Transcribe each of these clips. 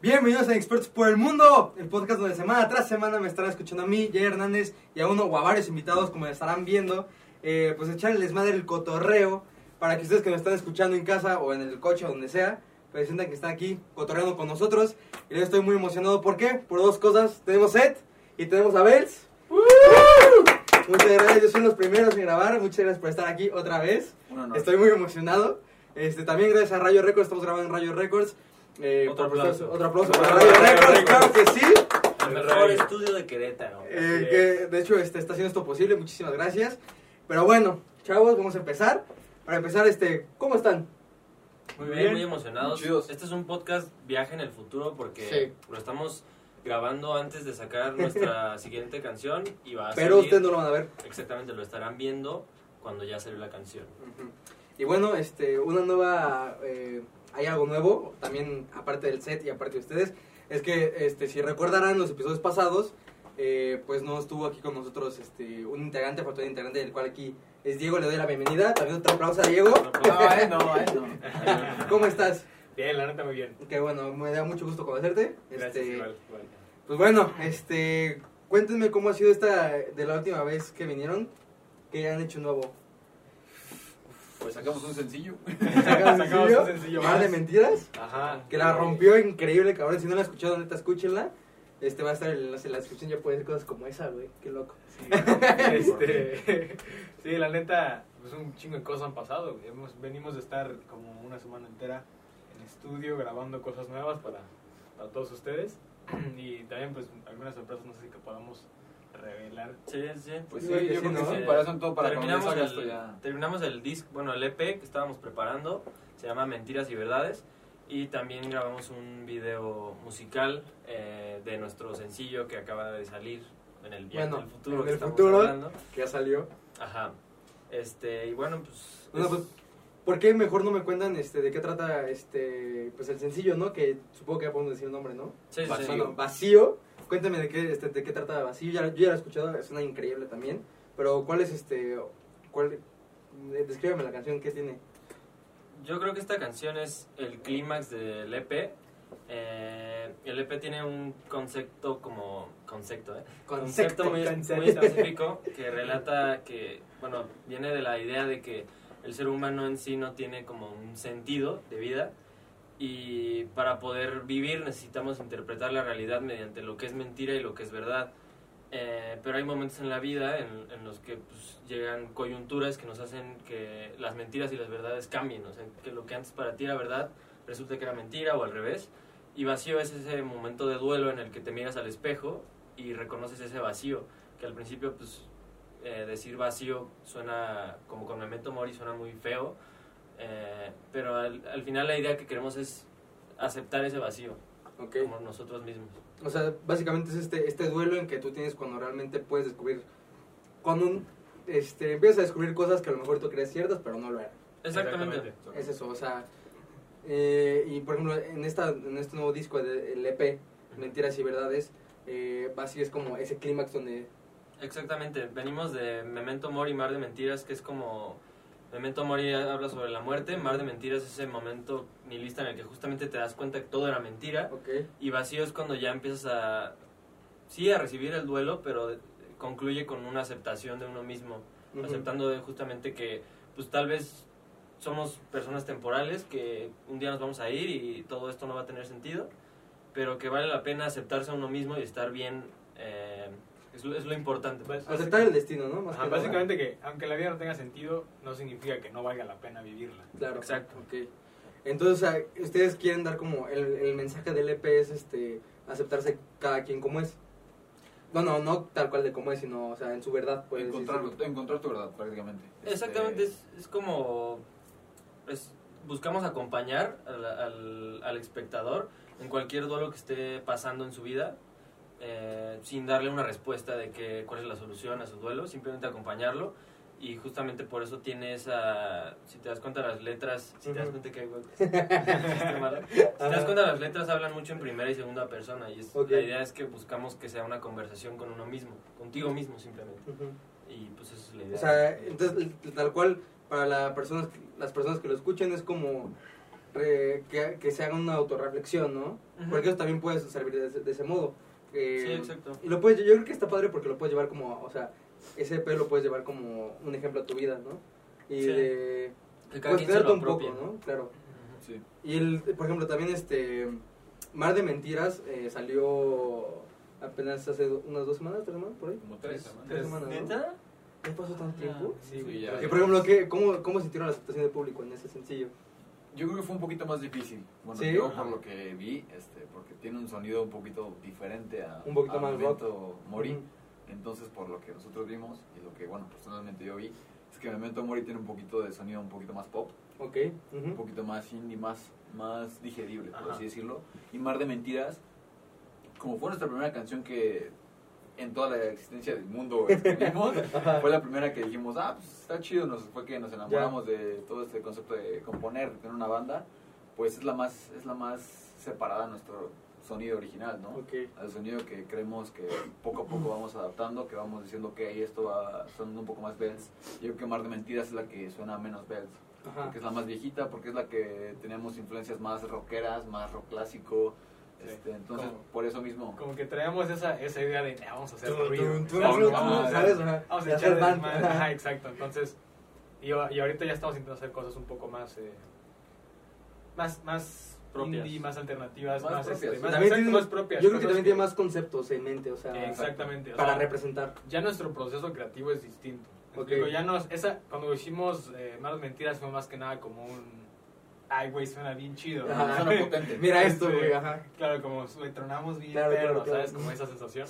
Bienvenidos a Expertos por el Mundo, el podcast donde semana tras semana me estarán escuchando a mí, Jay Hernández, y a uno o a varios invitados, como estarán viendo, eh, pues echarles madre el cotorreo, para que ustedes que me están escuchando en casa o en el coche o donde sea, pues sientan que están aquí cotorreando con nosotros. Y yo estoy muy emocionado, ¿por qué? Por dos cosas, tenemos Seth y tenemos a Bels. Muchas gracias, yo soy los primeros en grabar, muchas gracias por estar aquí otra vez. Estoy muy emocionado. Este, también gracias a Rayo Records, estamos grabando en Rayo Records. Eh, Otro aplauso. Otro aplauso para. Rayo Records, claro que sí. El mejor estudio de Querétaro. Eh, que de hecho este, está haciendo esto posible, muchísimas gracias. Pero bueno, chavos, vamos a empezar. Para empezar, este, ¿cómo están? Muy bien, muy emocionados. Chidos. Este es un podcast viaje en el futuro porque Sí. lo estamos grabando antes de sacar nuestra siguiente canción y va a Pero salir- ustedes no lo van a ver. Exactamente, lo estarán viendo cuando ya salió la canción. Ujú. Y bueno, este, una nueva, eh, hay algo nuevo, también aparte del set y aparte de ustedes, es que este, si recordarán los episodios pasados, eh, pues no estuvo aquí con nosotros este, un integrante, faltó un integrante, del cual aquí es Diego, le doy la bienvenida, también otro aplauso a Diego. No, eh, no, eh, no. ¿Cómo estás? Bien, la neta muy bien. Que bueno, me da mucho gusto conocerte. Gracias, Este, igual, igual. Pues bueno, este, cuéntenme cómo ha sido esta de la última vez que vinieron, que han hecho nuevo. Pues sacamos un sencillo. ¿Sacaron Sacamos sencillo? un sencillo más. de mentiras. Ajá. Que la rompió increíble, cabrón. Si no la han escuchado, neta, escuchenla. Este va a estar en la, en la descripción, ya puede ser cosas como esa, güey. Qué loco. Este, sí, la neta, pues un chingo de cosas han pasado. güey. Hemos, venimos de estar como una semana entera en estudio grabando cosas nuevas para, para todos ustedes. Y también pues algunas sorpresas, no sé si que podamos revelar. Sí, sí. Pues Sí, yo sí, creo que. Para eso todo para terminamos, el, esto ya. terminamos el disc, bueno, el EP que estábamos preparando, se llama Mentiras y Verdades. Y también grabamos un video musical eh, de nuestro sencillo que acaba de salir en el viaje Bueno, del futuro en que el estamos futuro. hablando. Que ya salió. Ajá. Este, y bueno, pues. Bueno, es- pues, ¿por qué mejor no me cuentan este, de qué trata este, pues el sencillo, ¿no? Que supongo que ya podemos decir el nombre, ¿no? sí, sí, sí. Vacío. Bueno, Vacío. Cuéntame de qué, este, de qué trata Vacío. Ya, yo ya lo he escuchado, suena increíble también. Pero, ¿cuál es este. Cuál, eh, descríbeme la canción, ¿qué tiene? Yo creo que esta canción es el clímax del EP. Eh, el EP tiene un concepto como. Concepto, ¿eh? Concepto, muy, concepto. muy específico que relata que, bueno, viene de la idea de que el ser humano en sí no tiene como un sentido de vida y para poder vivir necesitamos interpretar la realidad mediante lo que es mentira y lo que es verdad. Eh, pero hay momentos en la vida en, en los que pues, llegan coyunturas que nos hacen que las mentiras y las verdades cambien, o sea, que lo que antes para ti era verdad resulta que era mentira o al revés. Y vacío es ese momento de duelo en el que te miras al espejo y reconoces ese vacío, que al principio pues eh, decir vacío suena como con Memento Mori suena muy feo, eh, pero al, al final la idea que queremos es aceptar ese vacío Ok. como nosotros mismos. O sea, básicamente es este, este duelo en que tú tienes cuando realmente puedes descubrir. Cuando un- este, empiezas a descubrir cosas que a lo mejor tú crees ciertas, pero no lo eran. Exactamente. Es eso, o sea. eh, y por ejemplo, en, esta, en este nuevo disco, de- el EP, Mentiras y Verdades, eh, así es como ese clímax donde. Exactamente, venimos de Memento Mori, Mar de Mentiras, que es como... Memento Mori habla sobre la muerte, Mar de Mentiras es ese momento nihilista en el que justamente te das cuenta que todo era mentira, Ok. y vacío es cuando ya empiezas a... Sí, a recibir el duelo, pero concluye con una aceptación de uno mismo, aceptando de justamente que pues tal vez somos personas temporales, que un día nos vamos a ir y todo esto no va a tener sentido, pero que vale la pena aceptarse a uno mismo y estar bien, eh, es, lo- es lo importante. pues. Aceptar el destino, ¿no? Más Ajá, que nada. básicamente que aunque la vida no tenga sentido, no significa que no valga la pena vivirla. Claro. Exacto. Ok. Entonces, o sea, ustedes quieren dar como el, el mensaje del EP es este, aceptarse cada quien como es. No, no, no tal cual de como es, sino, o sea, en su verdad. Pues, Encontrar, encontrar tu verdad, prácticamente. Exactamente, Este, es, es como... es- buscamos acompañar al, al, al espectador en cualquier duelo que esté pasando en su vida, eh, sin darle una respuesta de que, cuál es la solución a su duelo, simplemente acompañarlo. Y justamente por eso tiene esa... Si te das cuenta, las letras... Si te das cuenta que hay. Si te das cuenta, las letras hablan mucho en primera y segunda persona. Y es, la idea es que buscamos que sea una conversación con uno mismo, contigo mismo simplemente. Y pues esa es la idea. O sea, entonces, tal cual, para la personas, las personas que lo escuchen es como re- que, que se haga una autorreflexión, ¿no? Porque eso también puede servir de ese modo. Eh, Sí, exacto. Y lo puedes, yo creo que está padre porque lo puedes llevar como, o sea, ese EP lo puedes llevar como un ejemplo a tu vida, ¿no? Y Sí. de Que cada lo un poco. ¿no? Claro. Sí. Y el, por ejemplo, también este Mar de Mentiras eh, salió apenas hace do- unas dos semanas, tres semanas, por ahí. Como tres semanas. Tres semanas, ¿no? ¿Neta? ¿Qué pasó tanto tiempo? Sí, güey. por ejemplo, ¿qué, cómo, ¿cómo sintieron la aceptación del público en ese sencillo? Yo creo que fue un poquito más difícil. Bueno, ¿Sí? yo por lo que vi, este, porque tiene un sonido un poquito diferente a Un poquito a más Memento Mori. Ujú. Entonces, por lo que nosotros vimos y lo que, bueno, personalmente yo vi, es que Memento Mori tiene un poquito de sonido un poquito más pop, Ok. ujú. un poquito más indie, más, más digerible, por Ajá. así decirlo. Y Mar de Mentiras, como fue nuestra primera canción que en toda la existencia del mundo escribimos, fue la primera que dijimos, ah, pues está chido, nos, fue que nos enamoramos de todo este concepto de componer, de tener una banda, pues es la más, es la más separada a nuestro sonido original, ¿no? Ok. Al sonido que creemos que poco a poco vamos adaptando, que vamos diciendo que ahí esto va sonando un poco más bells. Yo creo que Mar de Mentiras es la que suena menos bells, porque es la más viejita, porque es la que tenemos influencias más rockeras, más rock clásico. Este, entonces Como- por eso mismo... Como que traemos esa, esa idea de, "Ah, vamos a hacer Tú, ruido. tú, tú, Vamos, tú, vamos, tú, ¿sabes? Ajá. Vamos De a echar. Ajá, exacto. Entonces, y, y ahorita ya estamos intentando hacer cosas un poco más, eh, más, más Propias. indie, más alternativas, Más más, propias, este, sí. más, También exacto, tiene- más propias. Yo creo que también tiene más conceptos en mente, o sea, Exactamente. o para sea, representar. ya nuestro proceso creativo es distinto. ¿Me Ok. explico? Ya nos, esa, cuando hicimos eh, Malas Mentiras fue más que nada como un... Ay, güey, suena bien chido. Ajá. Suena potente. Mira esto, güey, ajá. Claro, como le tronamos bien Claro, perro, claro, claro. ¿sabes? Como esa sensación.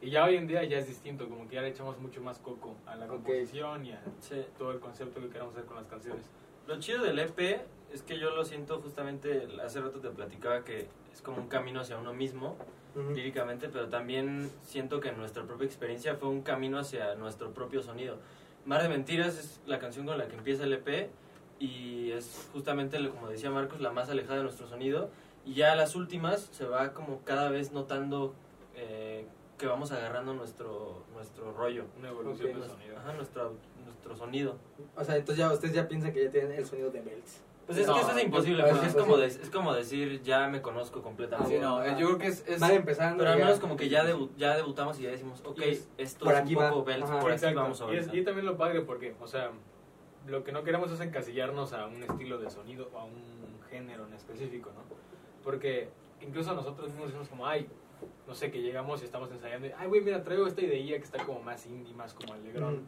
Y ya hoy en día ya es distinto, como que ya le echamos mucho más coco a la composición y a Sí. todo el concepto que queremos hacer con las canciones. Lo chido del EP es que yo lo siento justamente, hace rato te platicaba que es como un camino hacia uno mismo, Ujú. líricamente, pero también siento que nuestra propia experiencia fue un camino hacia nuestro propio sonido. Mar de Mentiras es la canción con la que empieza el EP y es justamente, como decía Marcos, la más alejada de nuestro sonido. Y ya las últimas se va como cada vez notando eh, que vamos agarrando nuestro, nuestro rollo. Una evolución Ok. del sonido. Ajá, nuestro, nuestro sonido. O sea, entonces ya ustedes ya piensan que ya tienen el sonido de Belts. Pues es No, que eso es imposible, pues, porque es pues, como, de- es como decir, ya me conozco completamente. Sí, no, yo creo que es... es empezando. Pero al ya- menos como que ya, debu- ya debutamos y ya decimos, ok, esto por es aquí un va. poco Bells, Ajá. por aquí vamos a y, es, ver. y también lo padre porque, o sea, lo que no queremos es encasillarnos a un estilo de sonido o a un género en específico, ¿no? Porque incluso nosotros mismos decimos como, ay, no sé, que llegamos y estamos ensayando y, ay, güey, mira, traigo esta idea que está como más indie, más como alegrón. Ujú.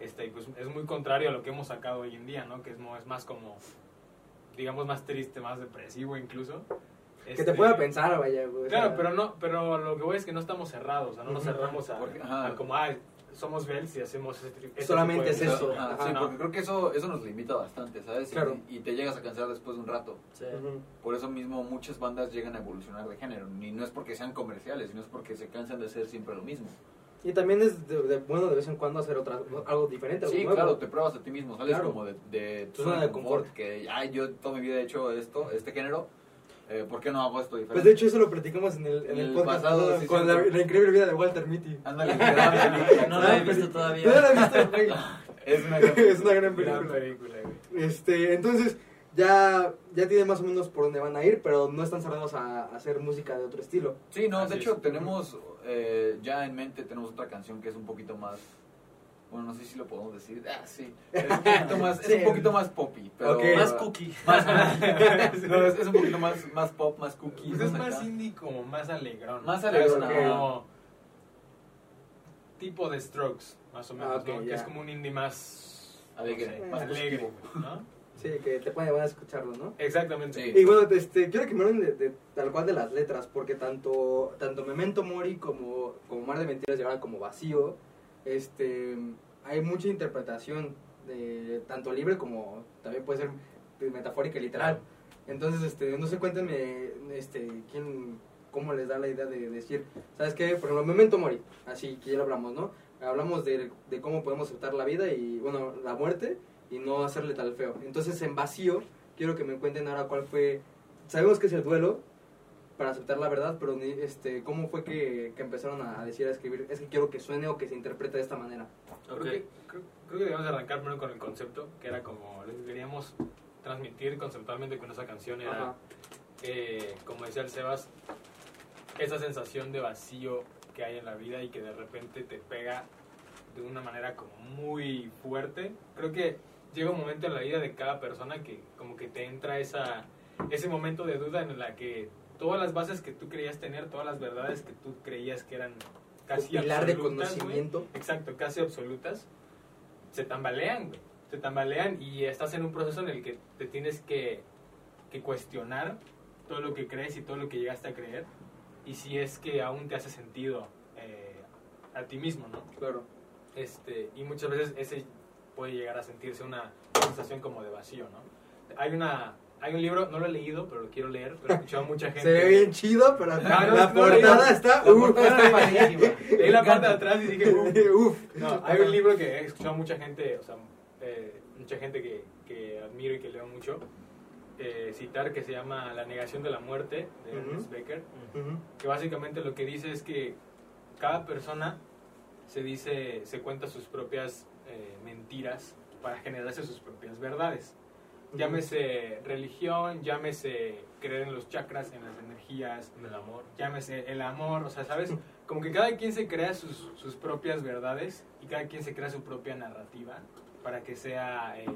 Este, y pues es muy contrario a lo que hemos sacado hoy en día, ¿no? Que es, es más como, digamos, más triste, más depresivo incluso. Que Este, te pueda pensar, vaya, güey. o Claro, sea, pero no, pero lo que voy es que no estamos cerrados, o sea, no nos cerramos a, Porque- ajá. a como, ah, somos Bells y hacemos ese, tri- ese Solamente tipo de es música". eso. Ajá, Ajá, sí, no. porque creo que eso, eso nos limita bastante, ¿sabes? Y- Claro. Y, te llegas a cansar después de un rato. Sí. Ujú. Por eso mismo muchas bandas llegan a evolucionar de género. Y no es porque sean comerciales, sino es porque se cansan de hacer siempre lo mismo. Y también es de, de- bueno de vez en cuando hacer otra, algo diferente. algo Sí, nuevo. claro, te pruebas a ti mismo, sales Claro. como de, de Tu zona de confort. Que, ay, yo toda mi vida he hecho esto, este género, eh, ¿por qué no hago esto diferente? Pues de hecho eso lo platicamos en el, en En el el podcast pasado, sí, con la, increíble vida de Walter Mitty. Ándale. No la he visto todavía. No la he visto, güey. Es una gran Es una gran Gran película. güey. Este, entonces, ya, ya tienen más o menos por dónde van a ir, pero no están cerrados a, a hacer música de otro estilo. Sí, no, Así de hecho es. tenemos eh, ya en mente, tenemos otra canción que es un poquito más, bueno, no sé si lo podemos decir, ah, sí, es un poquito más, Sí. es un poquito más poppy, pero... Más cookie. Más, no, es, es un poquito más, más pop, más cookie. Pues es más acá. indie como más alegrón. Más alegrón, ajá. Como tipo de Strokes, más o menos, Ah. Que es como un indie más... Alegre, no sé, más alegre. Sí, que te pueden van a escucharlo, ¿no? Exactamente. Sí. Y bueno, este, quiero que me hablen de, de- tal cual de las letras, porque tanto, tanto Memento Mori como, como Mar de Mentiras y ahora como Vacío, este, hay mucha interpretación, de, tanto libre como también puede ser metafórica y literal. Entonces, este, no sé, cuéntenme, este, quién, cómo les da la idea de decir, ¿sabes qué? Por ejemplo, Memento Mori, así que ya lo hablamos, ¿no? Hablamos de, de cómo podemos aceptar la vida y, bueno, la muerte y no hacerle tal feo. Entonces, en Vacío, quiero que me cuenten ahora cuál fue, sabemos que es el duelo para aceptar la verdad, pero este, ¿cómo fue que, que empezaron a decir, a escribir? Es que quiero que suene o que se interprete de esta manera. Creo, que, creo, creo que debemos de arrancar primero con el concepto, que era como lo que queríamos transmitir conceptualmente con esa canción era, eh, como decía el Sebas, esa sensación de vacío que hay en la vida y que de repente te pega de una manera como muy fuerte. Creo que llega un momento en la vida de cada persona que como que te entra esa, ese momento de duda en la que todas las bases que tú creías tener, todas las verdades que tú creías que eran casi Pilar de absolutas, güey, conocimiento. exacto, casi absolutas, se tambalean, güey. Se tambalean y estás en un proceso en el que te tienes que, que cuestionar todo lo que crees y todo lo que llegaste a creer y si es que aún te hace sentido eh, a ti mismo, ¿no? Claro. Este, y muchas veces ese puede llegar a sentirse una sensación como de vacío, ¿no? Hay una hay un libro, no lo he leído, pero lo quiero leer, pero he escuchado a mucha gente. Se ve bien chido, pero No, no, la no, portada está. La uf. portada está padrísima. Leí la parte de atrás y dije, "Uh". Uf. No, hay un libro que he escuchado a mucha gente, o sea, eh, mucha gente que, que admiro y que leo mucho, eh, citar que se llama La negación de la muerte, de Ujú. Ernest Becker, Ujú. que básicamente lo que dice es que cada persona se dice, se cuenta sus propias eh, mentiras para generarse sus propias verdades. Llámese religión, llámese creer en los chakras, en las energías, El amor. llámese el amor, o sea, ¿sabes? Como que cada quien se crea sus, sus propias verdades y cada quien se crea su propia narrativa para que sea... eh,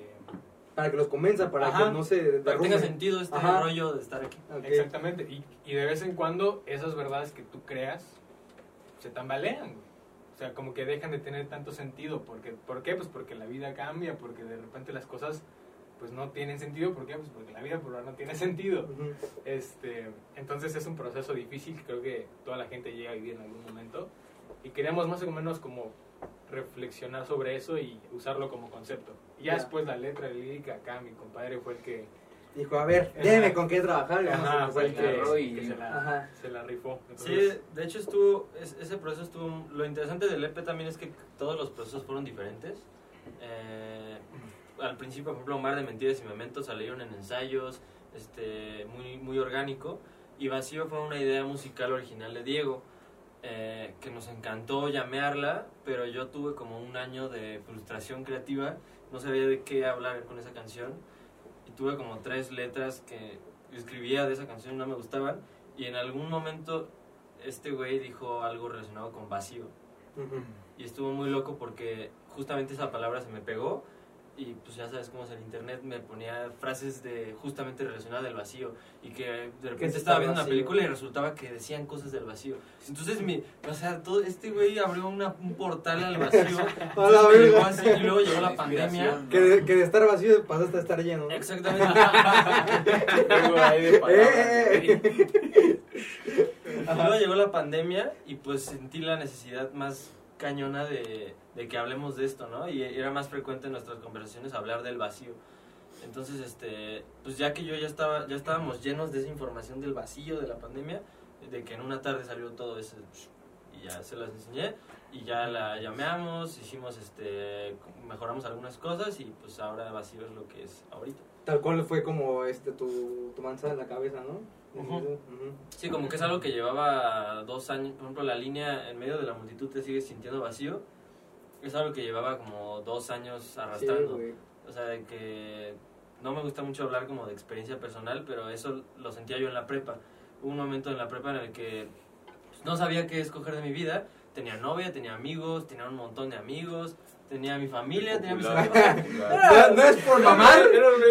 Para que los convenza, para Ajá. que no se Para que tenga sentido este Ajá. rollo de estar aquí. Exactamente, y, y de vez en cuando esas verdades que tú creas se tambalean, güey. O sea, como que dejan de tener tanto sentido. Porque, ¿Por qué? Pues porque la vida cambia, porque de repente las cosas pues no tienen sentido. ¿Por qué? Pues porque la vida por ahora no tiene sentido. Este, entonces es un proceso difícil que creo que toda la gente llega a vivir en algún momento. Y queríamos más o menos como reflexionar sobre eso y usarlo como concepto. Y ya Ya. después la letra, la lírica, acá mi compadre fue el que, Dijo, a ver, déjeme con qué trabajar. ajá, fue el que, y- que se, la, Ajá. se la rifó. Sí, de hecho estuvo, es- ese proceso estuvo, lo interesante del EP también es que todos los procesos fueron diferentes. Eh, al principio, por ejemplo, Mar de Mentiras y Mementos salieron en ensayos, este, muy, muy orgánico, y Vacío fue una idea musical original de Diego, eh, que nos encantó llamearla, pero yo tuve como un año de frustración creativa, no sabía de qué hablar con esa canción, y tuve como tres letras que escribía de esa canción y no me gustaban, y en algún momento este güey dijo algo relacionado con vacío. Y estuvo muy loco porque justamente esa palabra se me pegó y pues ya sabes cómo es el internet, me ponía frases de justamente relacionadas del vacío y que de ¿Qué repente es estaba viendo una película y resultaba que decían cosas del vacío. Entonces, mi, o sea, todo este güey abrió una, un portal al vacío A la así, y luego llegó la La pandemia. Que de, que de estar vacío pasaste a estar lleno. ¿no? Exactamente. Eh, güey. Y luego llegó la pandemia y pues sentí la necesidad más cañona de, de que hablemos de esto, ¿no? Y era más frecuente en nuestras conversaciones hablar del vacío. Entonces, este, pues ya que yo ya estaba, ya estábamos llenos de esa información del vacío de la pandemia, de que en una tarde salió todo eso y ya se las enseñé y ya la llameamos, hicimos, este, mejoramos algunas cosas y pues ahora vacío es lo que es ahorita. Tal cual fue como este tu, tu manzana en la cabeza, ¿no? Sí, como que es algo que llevaba dos años, por ejemplo, la línea en medio de la multitud te sigues sintiendo vacío, es algo que llevaba como dos años arrastrando. o sea, de que no me gusta mucho hablar como de experiencia personal, pero eso lo sentía yo en la prepa. Hubo un momento en la prepa en el que no sabía qué escoger de mi vida. Tenía novia, tenía amigos, tenía un montón de amigos, tenía mi familia, tenía mis amigos. No, no es por mamar.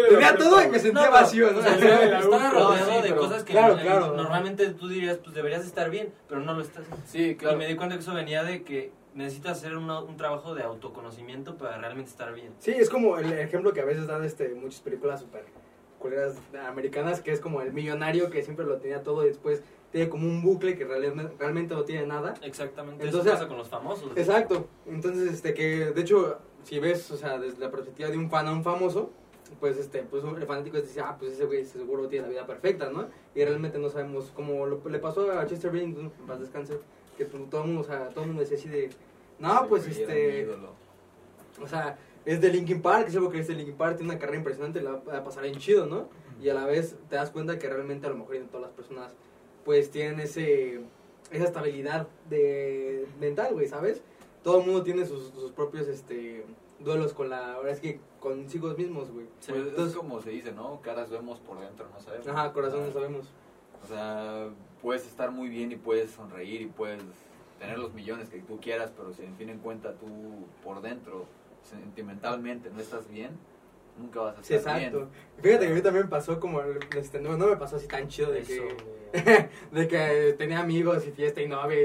Tenía todo y me sentía No, vacío, estaba rodeado sí, de pero- cosas que claro, claro. normalmente tú dirías, pues deberías estar bien, pero no lo estás. Sí, claro. Y me di cuenta que eso venía de que necesitas hacer una- un trabajo de autoconocimiento para realmente estar bien. Sí, es como el ejemplo que a veces dan este, muchas películas super culeras americanas, que es como el millonario que siempre lo tenía todo y después tiene como un bucle que realmente, realmente no tiene nada. Exactamente. Entonces- eso pasa con los famosos. Exacto. Entonces, este, que de hecho, si ves, o sea, desde la perspectiva de un fan a un famoso, pues, este, pues el fanático dice, ah, pues ese güey seguro tiene la vida perfecta, ¿no? Y realmente no sabemos cómo lo, le pasó a Chester Bennington, en paz descanse, que pues, todo el mundo, o sea, todo el mundo decía así de, no, pues, este, o sea, es de Linkin Park, es algo que es de Linkin Park, tiene una carrera impresionante, la va a pasar bien chido, ¿no? Y a la vez te das cuenta que realmente a lo mejor en todas las personas, pues tienen ese, esa estabilidad de mental, güey, ¿sabes? Todo el mundo tiene sus, sus propios, este, duelos con la, ahora es que consigo mismos, güey. Sí. Pues Entonces- es como se dice, ¿no? Caras vemos por dentro, no sabemos. Ajá, corazón, no sabemos. O sea, puedes estar muy bien y puedes sonreír y puedes tener los millones que tú quieras, pero si en fin en cuenta tú por dentro, sentimentalmente, no estás bien, nunca vas a Sí, estar exacto. bien. Fíjate que a mí también me pasó como, este, no, no me pasó así tan chido de Eso, que, de que tenía amigos y fiesta y novia.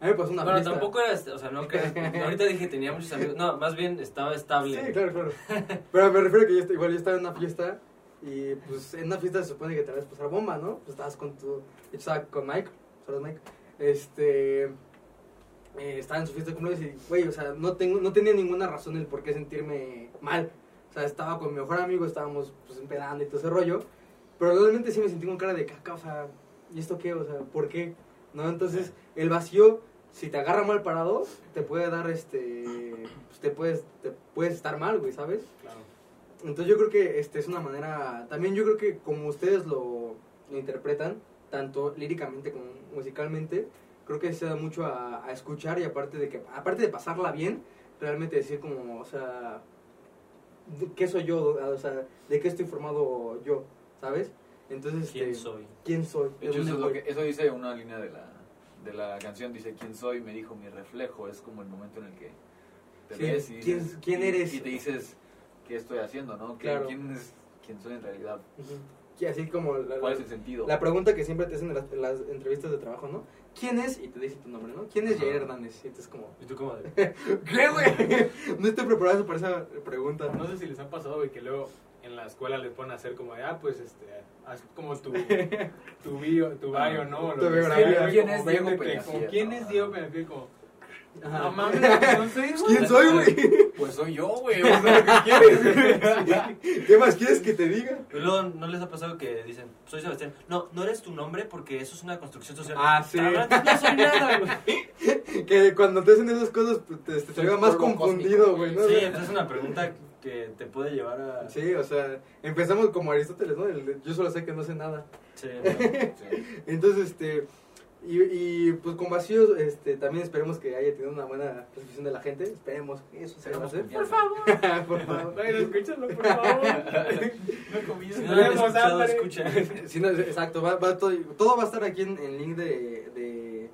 A mí me pasó una Bueno, fiesta. tampoco era, este- o sea, no que ahorita dije tenía muchos amigos, no, más bien estaba estable. Sí, claro, claro. Pero me refiero que yo, igual yo estaba en una fiesta y pues en una fiesta se supone que te vas a pasar bomba, ¿no? Pues estabas con tu... Yo estaba con Mike, saludos Mike. Este... eh, estaba en su fiesta de cumpleaños y, güey, o sea, no, tengo, no tenía ninguna razón el por qué sentirme mal. Sea, estaba con mi mejor amigo, estábamos pues empedando y todo ese rollo. Pero realmente sí me sentí con cara de caca, o sea, ¿y esto qué? O sea, ¿por qué? ¿No? Entonces, el vacío, si te agarra mal parado, te puede dar, este, pues te puedes, te puedes estar mal, güey, ¿sabes? Claro. Entonces yo creo que este es una manera, también yo creo que como ustedes lo, lo interpretan, tanto líricamente como musicalmente, creo que se da mucho a, a escuchar y aparte de que, aparte de pasarla bien, realmente decir como, o sea, ¿de ¿qué soy yo? O sea, ¿de qué estoy formado yo? ¿Sabes? Entonces, ¿Quién este, soy? ¿Quién soy? De hecho, eso, es lo que, eso dice una línea de la, de la canción, dice, ¿quién soy? Me dijo mi reflejo, es como el momento en el que te Sí, ves y ¿quién- dices- quién y- eres? Y te dices, ¿qué estoy haciendo? ¿no? ¿Qué- Claro. ¿Quién, es, ¿Quién soy en realidad? Ujú. Y así como la, ¿Cuál es el sentido? la pregunta que siempre te hacen en las, en las entrevistas de trabajo, ¿no? ¿Quién es? Y te dicen tu nombre, ¿no? ¿Quién es. Jair Hernández? Y tú es como, ¿Y tú cómo de? ¿Qué, güey? No estoy preparado para esa pregunta. No sé si les ha pasado, güey, que luego en la escuela les ponen a hacer como de, ah, pues, este, haz como tu, tu bio, tu bio, ¿no? Tu Lo ¿Quién es Diego véndete, Peñafiel? ¿Quién es. Diego Peñafiel? Como, Ajá. no mames, no sé, güey. ¿Quién soy, güey? Pues soy yo, güey. O sea, ¿qué quieres? ¿Qué más quieres que te diga? Pero luego, ¿no les ha pasado que dicen, soy Sebastián? No, no eres tu nombre porque eso es una construcción social. Ah, sí. Cabrón, No soy nada, güey. Que cuando te hacen esas cosas, pues, te, te, más confundido, güey, ¿no? Sí, pues es una pregunta que te puede llevar a... Sí, o sea, empezamos como Aristóteles, ¿no? El yo solo sé que no sé nada. Sí, no. Sí. Entonces, este, y, y pues con vacíos, este, también esperemos que haya tenido una buena recepción de la gente. Esperemos que eso se va a hacer. Por favor. Por favor. Bueno, escúchalo, por favor. No comí Si no Tenemos escuchado, escucha. Sí, no, exacto, va, va todo, todo va a estar aquí en el link de, de,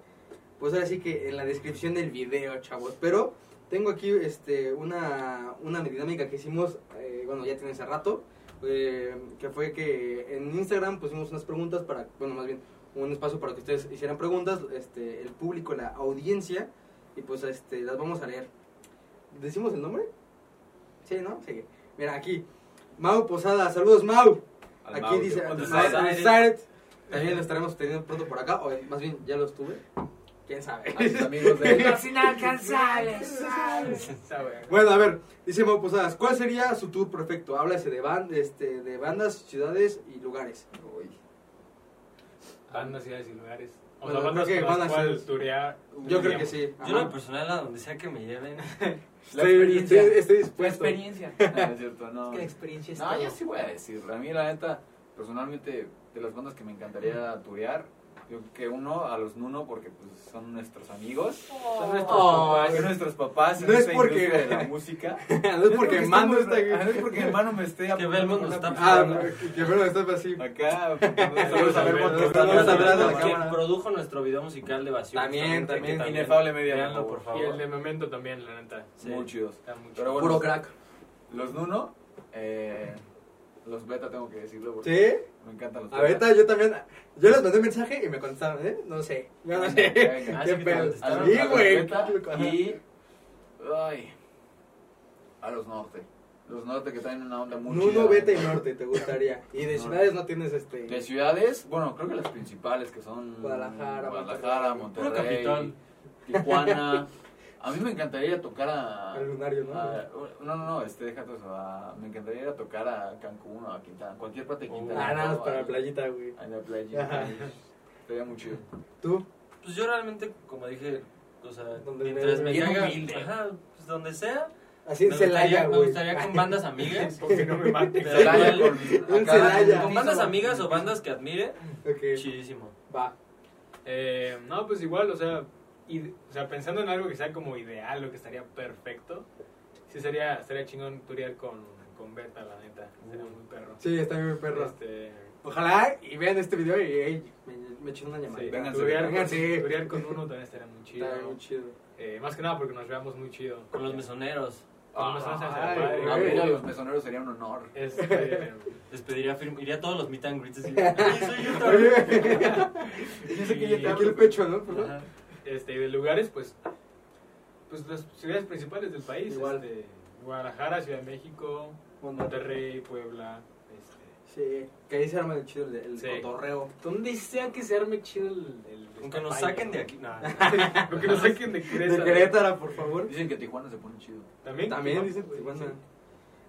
pues ahora sí que en la descripción del video, chavos. Pero tengo aquí este una, una dinámica que hicimos, eh, bueno, ya tiene hace rato, eh, que fue que en Instagram pusimos unas preguntas para, bueno, más bien un espacio para que ustedes hicieran preguntas, este, el público, la audiencia, y pues este, las vamos a leer. ¿Decimos el nombre? Sí, ¿no? Sí. Mira, aquí. Mau Posada, saludos Mau. Al Aquí Mau, dice. También lo estaremos teniendo pronto por acá, o más bien ya los tuve. ¿Quién sabe? A tus amigos de... Güey. bueno, a ver, dice Mau Posadas, ¿cuál sería su tour perfecto? Háblase de, band, este, de bandas, ciudades y lugares. Uy. Bandas, ciudades y lugares. O Bueno, sea, bandas que bandas, cuales ciudades. turear. Yo creo que sí. Yo en lo Ajá. personal, a donde sea que me lleven, La Estoy, experiencia. estoy- estoy dispuesto. Ah, no es cierto, no. que la experiencia es No, todo. yo sí voy a decir. A mí, la neta, personalmente, de las bandas que me encantaría turear, yo que uno, a los Nuno, porque pues son nuestros amigos. Son nuestros Oh, papás. Son nuestros papás. en No es porque- de la música. no es porque Mando está. No es porque hermano me esté Que Belmont nos está Ah, que bueno, está así. Acá, Saludos a Belmont, que produjo nuestro video musical de Vacío. También, también. Inefable Media, por favor. Y el de Memento también, la neta. Muy chidos. Puro crack. los Nuno, eh, los beta tengo que decirlo porque ¿Sí? me encantan los A ver, yo también. Yo les mandé un mensaje y me contestaron, ¿eh? No sé. Yo no sé. Ah, ¿Qué pedo? Sí, güey. Y. Ay. A los norte. Los norte que traen una onda muy Nuno, chida. Beta y Norte, ¿te gustaría? Y de ciudades no tienes este. De ciudades, bueno, creo que las principales que son. Guadalajara, Guadalajara, Monterrey. Tijuana. A mí me encantaría ir a tocar a. Al lunario, ¿no? a- no, no, no, este, déjate eso. a- me encantaría ir a tocar a Cancún o a Quintana, cualquier parte de Oh. Quintana. Ah, nada más para la playita, güey. En la playa. Ajá. Estaría muy chido. ¿Tú? Pues yo realmente, como dije, o sea, Donde mientras me- me caiga, ajá, pues donde sea, Así en Celaya, me gustaría con bandas amigas. Porque no me maten. Celaya con- Celaya. con bandas amigas o bandas que admire, Ok, chidísimo. va. Eh, no, pues igual, o sea, o sea, pensando en algo que sea como ideal o que estaría perfecto, sí sería, sería chingón turear con, con Beta, la neta. Sería muy perro. Sí, está bien perro. Este, Ojalá y vean este video y ey, me, me echen una llamada. sí, vénganse, turear, vénganse. con, turear con uno también estaría muy chido. Está muy chido. Eh, más que nada porque nos veamos muy chido. Con los mesoneros. Con los mesoneros Ay, güey. Ah, mira, los mesoneros sería un honor. Este, Les pediría firma, iría a todos los meet and greets. "Ay, soy yo también". Sé que ya te Y- aquí el pecho, ¿no? Este, y de lugares, pues, pues las ciudades principales del país. Igual. Este, Guadalajara, Ciudad de México, Monterrey, Puebla. Este, Sí, que ahí se arma el chido el, el Sí. cotorreo. donde sea que se arme chido el... el Aunque nos despapalle, saquen ¿no? de aquí. No, Lo que nos saquen de De Querétaro. Querétaro, por favor. Dicen que Tijuana se pone chido. También, También Tijuana, dice güey, Tijuana. sí.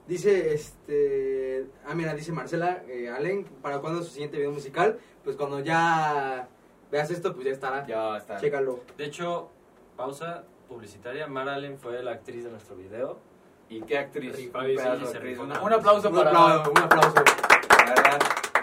Dice, este... Ah, mira, dice Marcela, eh, Allen, ¿para cuándo su siguiente video musical? Pues cuando ya veas esto, pues ya estará. Ya está. Chécalo. De hecho, pausa publicitaria. Mara Allen fue la actriz de nuestro video. ¿Y qué actriz? Un pedazo se actriz. Una- Un aplauso Un para... aplauso, un aplauso. La verdad,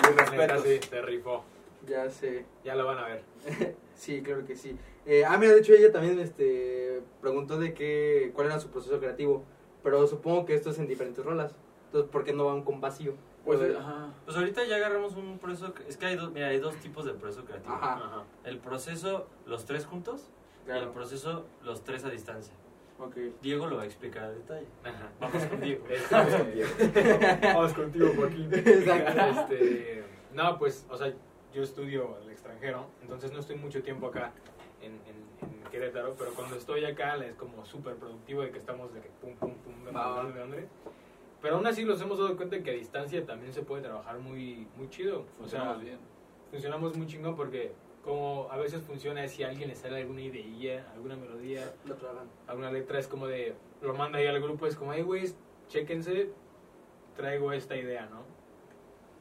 mis respetos. sí, se rifó. Ya sé. Ya lo van a ver. Sí, claro que sí. Eh, ah, mira, de hecho ella también este, preguntó de qué, cuál era su proceso creativo. Pero supongo que esto es en diferentes rolas. Entonces, ¿por qué no va un con vacío? Pues, Eh, ajá. Pues ahorita ya agarramos un proceso. Es que hay dos, mira, hay dos tipos de proceso creativo. Ajá. Ajá. El proceso, los tres juntos. Y el Claro. proceso, los tres a distancia. Ok. Diego lo va a explicar a detalle. Ajá. Vamos con Diego. Vamos contigo. Vamos contigo, Joaquín. Exacto. Este, no, pues, o sea, yo estudio al extranjero, entonces no estoy mucho tiempo acá en, en, en Querétaro, pero cuando estoy acá es como súper productivo de que estamos de que pum, pum, pum, de hambre, de hambre. Pero aún así nos hemos dado cuenta que a distancia también se puede trabajar muy, muy chido. O sea, Funcionamos bien. funcionamos muy chingón porque como a veces funciona es si a alguien le sale alguna idea, alguna melodía, Lo tragan. alguna letra es como de, lo manda ahí al grupo, es como, hey, güey, chéquense, traigo esta idea, ¿no?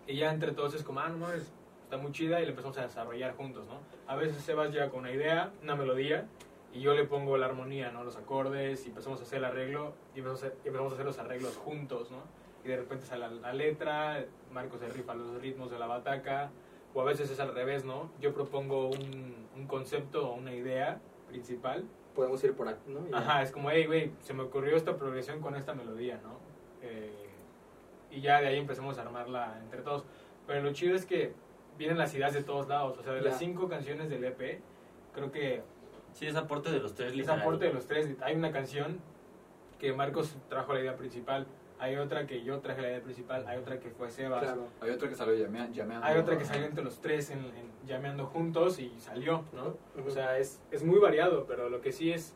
Y ya entre todos es como, ah, no mames, está muy chida y la empezamos a desarrollar juntos, ¿no? A veces Sebas llega con una idea, una melodía, y yo le pongo la armonía, ¿no? Los acordes, y empezamos a hacer el arreglo, y empezamos a hacer, empezamos a hacer los arreglos juntos, ¿no? Y de repente sale la, la letra, Marcos se rifa los ritmos de la bataca, o a veces es al revés, ¿no? Yo propongo un, un concepto o una idea principal, Podemos ir por aquí, ¿no? Y. Ajá, es como, hey, güey, se me ocurrió esta progresión con esta melodía, ¿no? Eh, y ya de ahí empezamos a armarla entre todos. Pero lo chido es que vienen las ideas de todos lados. O sea, de Ya. las cinco canciones del EP, creo que Sí, es aporte de los tres es literal. aporte de los tres. Hay una canción que Marcos trajo la idea principal, hay otra que yo traje la idea principal, hay otra que fue Sebas, Claro. Hay otro que salió llamea- llameando. hay otra que salió entre los tres en, en- llameando juntos y salió, ¿no? O sea, es, es muy variado, pero lo que sí es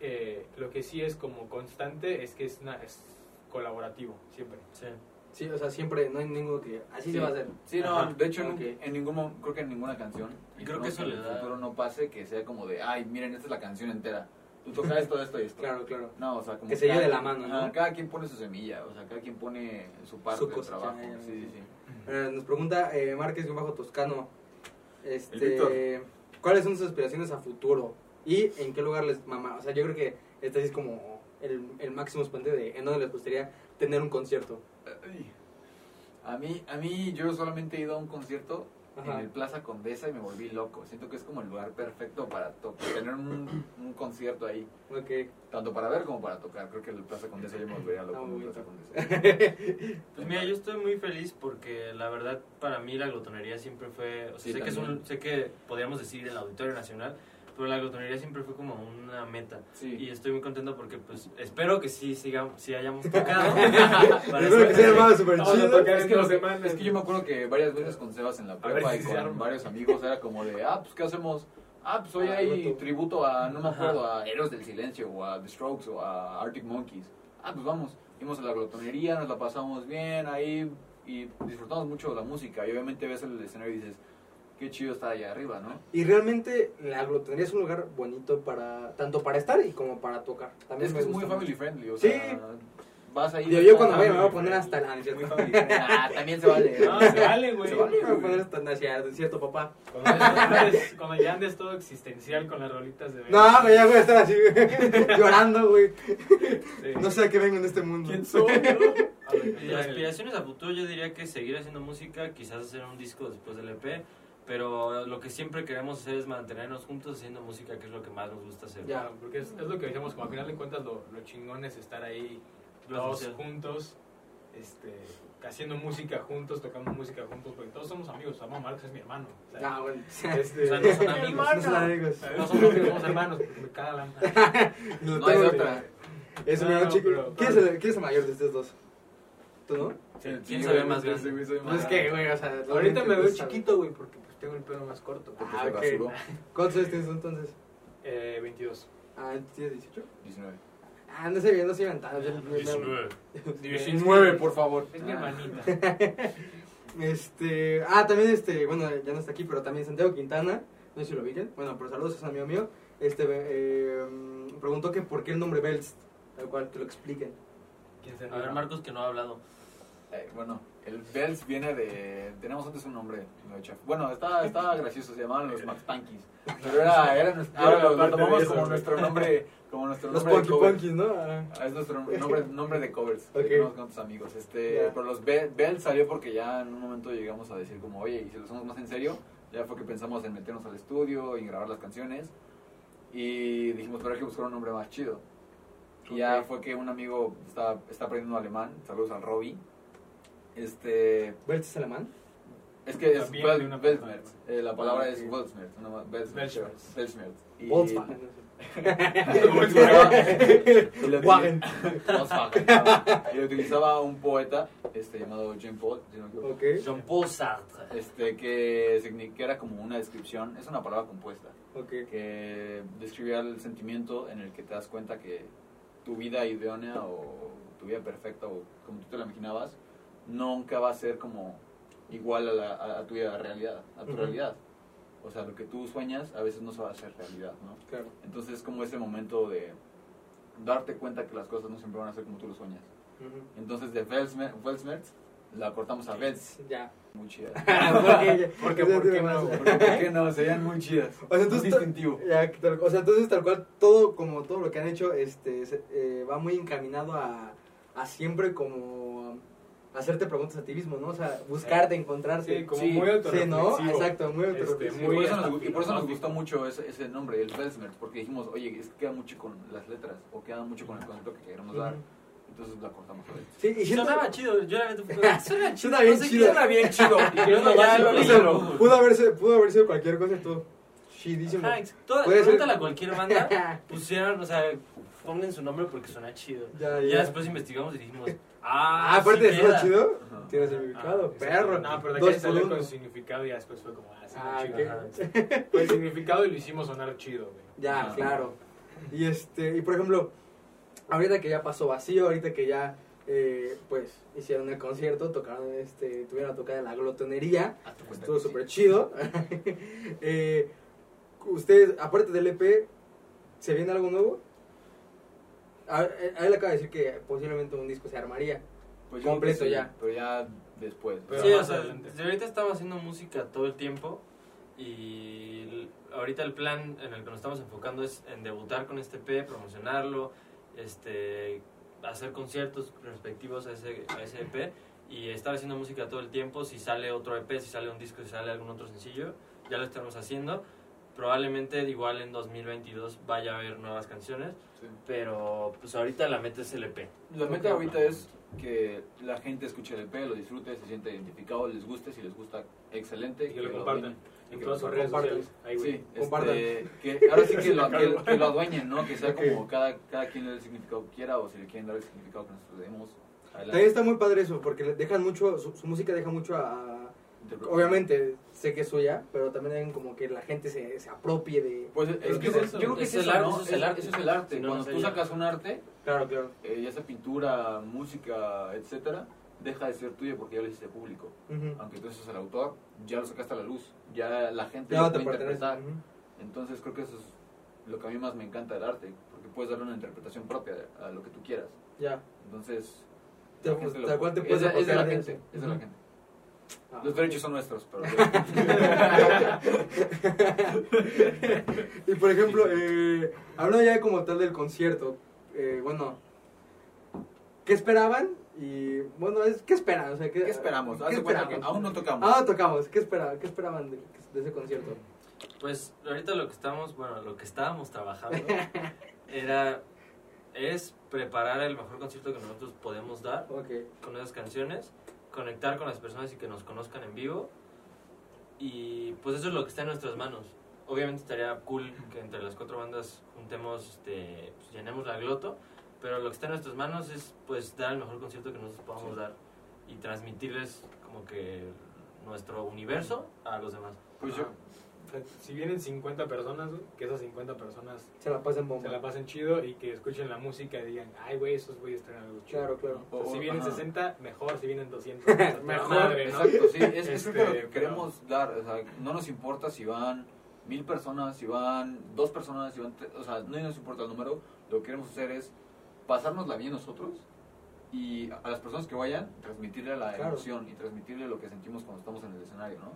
eh, lo que sí es como constante es que es, una, es colaborativo, siempre. Sí. Sí, o sea, siempre, no hay ninguno que... Así Sí. se va a hacer. Sí, no, Ajá. de hecho, Ok. en, en ningún, creo que en ninguna canción. Y creo no que eso en le el da- futuro no pase que sea como de, ay, miren, esta es la canción entera. Tú tocas esto, esto y esto. Claro, claro. No, o sea, como Que se lleve cada de la quien- mano, ¿no? cada quien pone su semilla, o sea, cada quien pone su parte Su cosecha, trabajo. ya, ya, Sí, sí, sí. Eh, nos pregunta eh, Márquez un bajo toscano. Este. ¿Cuáles son sus aspiraciones a futuro? ¿Y en qué lugar les mama? O sea, yo creo que este es como el, el máximo exponente de en dónde les gustaría tener un concierto. A mí, a mí, yo solamente he ido a un concierto Ajá. en el Plaza Condesa y me volví loco. Siento que es como el lugar perfecto para tener un, un concierto ahí. Ok. Tanto para ver como para tocar. Creo que el Plaza Condesa yo me volvería loco en Plaza. Condesa. Pues mira, yo estoy muy feliz porque la verdad para mí la glotonería siempre fue, o sea, Sí, sé que es un, sé que podríamos decir el Auditorio Nacional, pero la glotonería siempre fue como una meta. Sí. Y estoy muy contento porque pues espero que sí sigamos, sí hayamos tocado. Para Espero que eso- se armado súper Vamos a chido. tocar Es que, dos lo que- semanas. es que yo me acuerdo que varias veces con Sebas en la prepa y con varios amigos era como de, ah, pues ¿qué hacemos? Ah, pues hoy Ah, hay tributo. tributo a, no me Ajá. acuerdo, a Héroes del Silencio o a The Strokes o a Arctic Monkeys. Ah, pues vamos, fuimos a la glotonería, nos la pasamos bien ahí y disfrutamos mucho de la música. Y obviamente ves el escenario y dices, qué chido está allá arriba, ¿no? Y realmente la glotonería es un lugar bonito para tanto para estar y como para tocar. También Es que es muy gusta family friendly, o Sí. sea, vas ahí. Digo, yo cuando vaya me voy a poner hasta ah, es Muy cierto. family friendly. Ah, también se vale. No, se vale, güey. Se vale, Me voy a poner hasta hacia es cierto, papá. Cuando ya, andes, cuando ya andes todo existencial con las rolitas de No, güey, ya voy a estar así, güey, llorando, güey. Sí. No sé a qué vengo en este mundo. ¿Quién soy? no? A ver, Y ya, aspiraciones a futuro yo diría que seguir haciendo música, quizás hacer un disco después del EP, pero lo que siempre queremos hacer es mantenernos juntos haciendo música, que es lo que más nos gusta hacer. Ya. Porque es, es lo que decíamos, como al final de cuentas lo, lo chingón es estar ahí todos juntos, este, haciendo música juntos, tocando música juntos, porque todos somos amigos, Amor Marx es mi hermano. o sea, Ah, bueno. este, O sea, no son mi amigos, hermano. no son amigos. No somos amigos, somos hermanos, me caga la No hay tengo- otra. No, mira, chico. pero- ¿Quién, es el, quién es el mayor de estos dos? ¿Tú no? ¿Quién sabe más grande? Pues es que, güey, o sea. Ahorita me veo chiquito, güey, porque tengo el pelo más corto. Porque Ah, se ok. rasuró. ¿Cuántos años tienes entonces? Eh, 22. Ah, ¿tienes 18? 19. Ah, no sé bien, no yo- yo- 19. 19, por favor. Es mi hermanita. Este, ah, también este, bueno, ya no está aquí, pero también Santiago Quintana, no sé si lo ubiquen, bueno, pero saludos, es un amigo mío, este, eh, preguntó que por qué el nombre Belst, tal cual, que lo expliquen. ¿Quién se A ver? Marcos, que no ha hablado. Eh, bueno, el Bells viene de. Tenemos antes un nombre. Bueno, estaba, estaba gracioso, se llamaban los Max Pankies. Pero era, era Ahora lo, tomamos como nuestro nombre. Como nuestro Los nombre Punky. Punkies, ¿no? Ah, Es nuestro nombre, nombre de covers. Ok. que tenemos con tus amigos. Este, Ya. Pero los Bell, Bell salió porque ya en un momento llegamos a decir como, oye, y si lo hacemos más en serio, ya fue que pensamos en meternos al estudio y grabar las canciones. Y dijimos, pero hay que buscar un nombre más chido. Y ya Ok. fue que un amigo está, está aprendiendo alemán, saludos al Robbie. Este, ¿Belst es alemán? es que es Weltschmerz. Eh, la palabra Ah, es. Weltschmerz. una ma- Weltschmerz. Weltschmerz. Y- Volkswagen. y lo. Y utilizaba un poeta este, llamado Jean Paul, si no me equivoco, Ok, Jean-Paul Sartre. este, que, signi- que era como una descripción, es una palabra compuesta, ok. que describía el sentimiento en el que te das cuenta que tu vida idónea o tu vida perfecta o como tú te la imaginabas, nunca va a ser como igual a, la- a- tu realidad, a tu Ujú. realidad. O sea, lo que tú sueñas a veces no se va a hacer realidad, ¿no? Claro. Entonces es como ese momento de darte cuenta que las cosas no siempre van a ser como tú lo sueñas. Ujú. Entonces de Weltschmerz la cortamos a Vels. Ya. Muy chida. Porque- ¿Por qué? ¿Por qué no? Porque, ¿Por qué no? Serían muy chidas. O sea, entonces, distintivo. ya, tal- o sea, entonces tal cual todo como todo lo que han hecho este eh, va muy encaminado a, a siempre como hacerte preguntas a ti mismo, ¿no? O sea, buscarte, encontrarte. Sí, como Sí, muy Sí. ¿no? Exacto, muy Este. Y muy por, eso nos, hasta y por eso nos gustó mucho ese, ese nombre, el Velsmerz, porque dijimos, oye, es que queda mucho con las letras, o queda mucho con el concepto que queremos dar. Entonces la cortamos a Vels. Sí, y sonaba chido, yo realmente fui como, suena chido, Suena bien chido. Suena bien chido. Pudo haberse, pudo haber sido cualquier cosa y tú. Chidísimo. Ajá, toda- Puede ser- pregúntale a cualquier banda, pusieron, o sea, pongan su nombre porque suena chido. Ya, Y ya. ya después investigamos y dijimos, Ah, ah, aparte sí de ser queda. chido, Ajá. tiene significado, Ah, perro. No, pero de por salió con significado y ya después fue como, ah, sí, Ah, chido. Fue el significado y lo hicimos sonar chido, güey. Ya, Ah. claro. Y este, y por ejemplo, ahorita que ya pasó vacío, ahorita que ya eh, pues hicieron el concierto, tocaron este, tuvieron la tocada en la glotonería, cuenta estuvo que sí. súper chido. eh, ustedes, aparte del EP, ¿se viene algo nuevo? A, a él acaba de decir que posiblemente un disco se armaría. Pues completo sí, ya. Pero ya después. Pero sí, o sea, desde ahorita estamos haciendo música todo el tiempo y ahorita el plan en el que nos estamos enfocando es en debutar con este EP, promocionarlo, este, hacer conciertos respectivos a ese, a ese EP y estar haciendo música todo el tiempo. Si sale otro EP, si sale un disco, si sale algún otro sencillo, ya lo estamos haciendo. Probablemente igual en 2022 vaya a haber nuevas canciones, Sí. pero pues ahorita la meta es el EP. La meta ahorita es que la gente escuche el EP, lo disfrute, se sienta identificado, les guste, si les gusta, excelente. Y que lo lo compartan en que todas lo sus redes compartan. sociales. Ahí, güey. Sí, Compartan. este, que ahora sí que lo, que, lo adueñen, ¿no? Que sea como cada, cada quien le dé el significado que quiera o si le quieren dar el significado que nosotros le demos. También está muy padre eso, porque dejan mucho, su, su música deja mucho a... Obviamente sé que es suya, pero también como que la gente se, se apropie de... Pues es, Es que es- es eso. yo creo que Es es, el eso, arte, ¿no? eso es el arte. Eso es el arte. Si no, Cuando no tú sería. sacas un arte, Claro, claro. eh, ya sea pintura, música, etcétera, deja de ser tuyo porque ya lo hiciste público. Ujú. Aunque tú seas el autor, ya lo sacaste a la luz. Ya la gente Ya lo no te puede interpretar. Ujú. Entonces creo que eso es lo que a mí más me encanta del arte, porque puedes darle una interpretación propia a lo que tú quieras. Ya. Entonces, Te- la gente lo tal cual te puede- puedes es, de- es de la gente, es de la gente. Los derechos son nuestros, pero y por ejemplo, eh, hablando ya como tal del concierto, eh, bueno, ¿qué esperaban? Y bueno, es, ¿qué esperan? O sea, ¿qué, ¿qué esperamos? ¿Qué que esperamos? aún no tocamos. Ah, no tocamos. ¿Qué esperaban? ¿Qué esperaban? De, ese concierto? Pues ahorita lo que estamos, bueno, lo que estábamos trabajando era, es preparar el mejor concierto que nosotros podemos dar con esas canciones, conectar con las personas y que nos conozcan en vivo. Y pues eso es lo que está en nuestras manos. Obviamente estaría cool que entre las cuatro bandas juntemos, este, pues, llenemos la gloto, pero lo que está en nuestras manos es pues dar el mejor concierto que nosotros podamos Sí. dar y transmitirles como que nuestro universo a los demás. Pues yo, si vienen 50 personas, güey, que esas 50 personas Se la pasen se bomba. la pasen chido y que escuchen la música y digan, ay, güey, esos güeyes traen algo chido. Claro, claro. O sea, si vienen ajá. 60, mejor. Si vienen 200, pues, a toda Mejor, madre, ¿no? Exacto, sí, es, es Este, lo que pero- queremos dar, o sea, no nos importa si van mil personas, si van dos personas, si van, o sea, no nos importa el número, lo que queremos hacer es pasárnosla bien nosotros y a las personas que vayan, transmitirle la Claro. emoción y transmitirle lo que sentimos cuando estamos en el escenario, ¿no?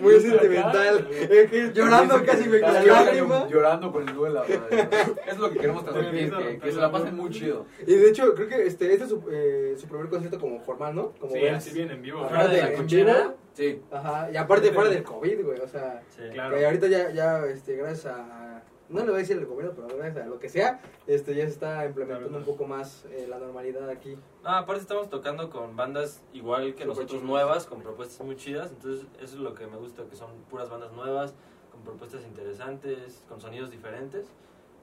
Muy sentimental. Es que llorando casi me llorando- lágrima. Llorando con el duelo. Es lo que queremos transmitir, que, que se la pasen muy chido. Y de hecho, creo que este, este es su, eh, su primer concierto como formal, ¿no? Como Sí, así vienen en vivo. Ajá, Fuera de la vivo. Sí, Ajá, y aparte fuera del COVID, güey, o sea, Sí. Claro. que ahorita ya, ya, este, gracias a, no le voy a decir el gobierno, pero gracias a lo que sea, este, ya se está implementando Claro. un poco más eh, la normalidad aquí. Ah, aparte estamos tocando con bandas igual que nosotros nuevas, con propuestas muy chidas, entonces eso es lo que me gusta, que son puras bandas nuevas, con propuestas interesantes, con sonidos diferentes,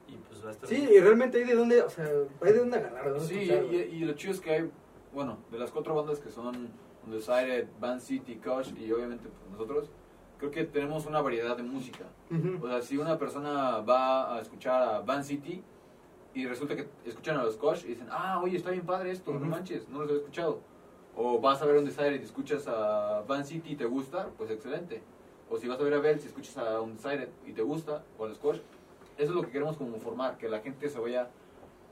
y pues va a estar... Sí, y realmente hay de dónde, o sea, hay de dónde agarrar, Sí, y, lo chido es que hay, bueno, de las cuatro bandas que son Undecided, Band City, Kosh y obviamente pues, nosotros, creo que tenemos una variedad de música. Ujú. O sea, si una persona va a escuchar a Band City y resulta que escuchan a los Kosh y dicen, ah, oye, está bien padre esto, no Ujú. manches, no los he escuchado. O vas a ver Undecided y escuchas a Band City y te gusta, pues excelente. O si vas a ver a Bell y escuchas a Undecided y te gusta, o a los Kosh, eso es lo que queremos como formar, que la gente se vaya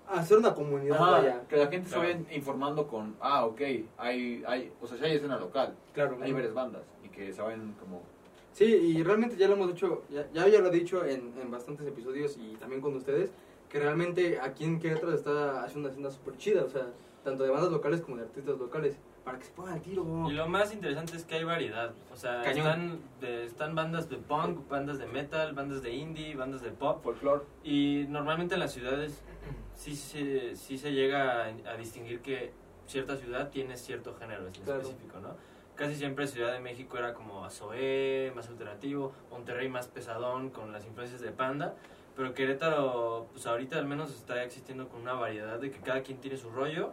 Hacer una comunidad, Ajá, vaya. que la gente Claro. se vaya informando con, ah, ok, hay, hay, o sea, si hay escena local, Claro. hay varias bandas, y que se vayan como, Sí, y realmente ya lo hemos dicho, ya, ya, ya lo he dicho en, en bastantes episodios y también con ustedes, que realmente aquí en Querétaro está haciendo una escena súper chida, o sea, tanto de bandas locales como de artistas locales, para que se pongan al tiro. Y lo más interesante es que hay variedad, o sea, están, de- están bandas de punk, bandas de metal, bandas de indie, bandas de pop, folklore. y normalmente en las ciudades sí se, sí se llega a, a distinguir que cierta ciudad tiene cierto género en Claro. específico, ¿no? Casi siempre Ciudad de México era como Azoé, más alternativo, Monterrey más pesadón con las influencias de Panda, pero Querétaro, pues ahorita al menos está existiendo con una variedad de que cada quien tiene su rollo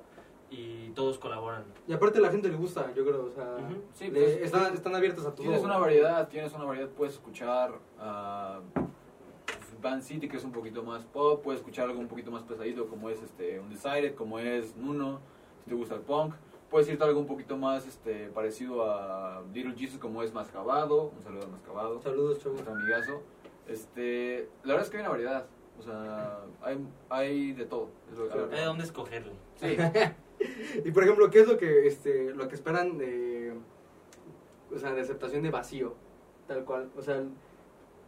y todos colaboran. Y aparte a la gente le gusta, yo creo, o sea, Ujú. Sí, le- pues, están, están abiertos a todo. Tienes una variedad, tienes una variedad, puedes escuchar a Band City, que es un poquito más pop, puedes escuchar algo un poquito más pesadito, como es este Undecided, como es Nuno, si te gusta el punk. Puedes irte a algo un poquito más este, parecido a Little Jesus, como es Mascabado, un saludo a Mascabado. Saludos, chavos. nuestro amigazo. Este, la verdad es que hay una variedad. O sea, hay, hay de todo. Es lo que-. Hay de dónde escogerle. Sí, Y por ejemplo, ¿qué es lo que, este, lo que esperan de, o sea, de aceptación de vacío, tal cual? O sea,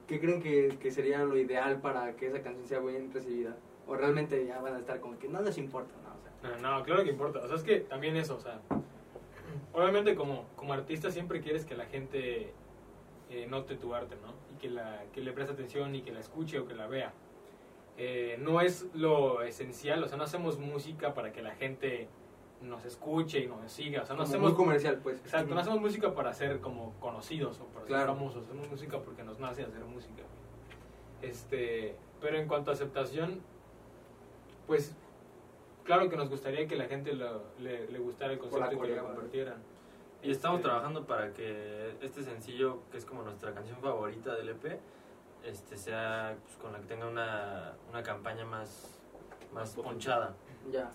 ¿qué creen que, que sería lo ideal para que esa canción sea bien recibida? O realmente ya van a estar como que no les importa, ¿no? No, no, claro que importa. O sea, es que también eso, o sea, obviamente como, como artista siempre quieres que la gente eh, note tu arte, ¿no? Y que, la, que le preste atención y que la escuche o que la vea. Eh, no es lo esencial, o sea, no hacemos música para que la gente nos escuche y nos siga, o sea, no como hacemos muy comercial, pues. Exacto, no hacemos música para ser como conocidos o para Claro. ser famosos, hacemos música porque nos nace hacer música. Este, pero en cuanto a aceptación, pues claro que nos gustaría que la gente lo- le, le gustara el la concepto y que lo compartieran. Y estamos Este, trabajando para que este sencillo, que es como nuestra canción favorita del EP, este sea pues, con la que tenga una, una campaña más, más ponchada. Ya.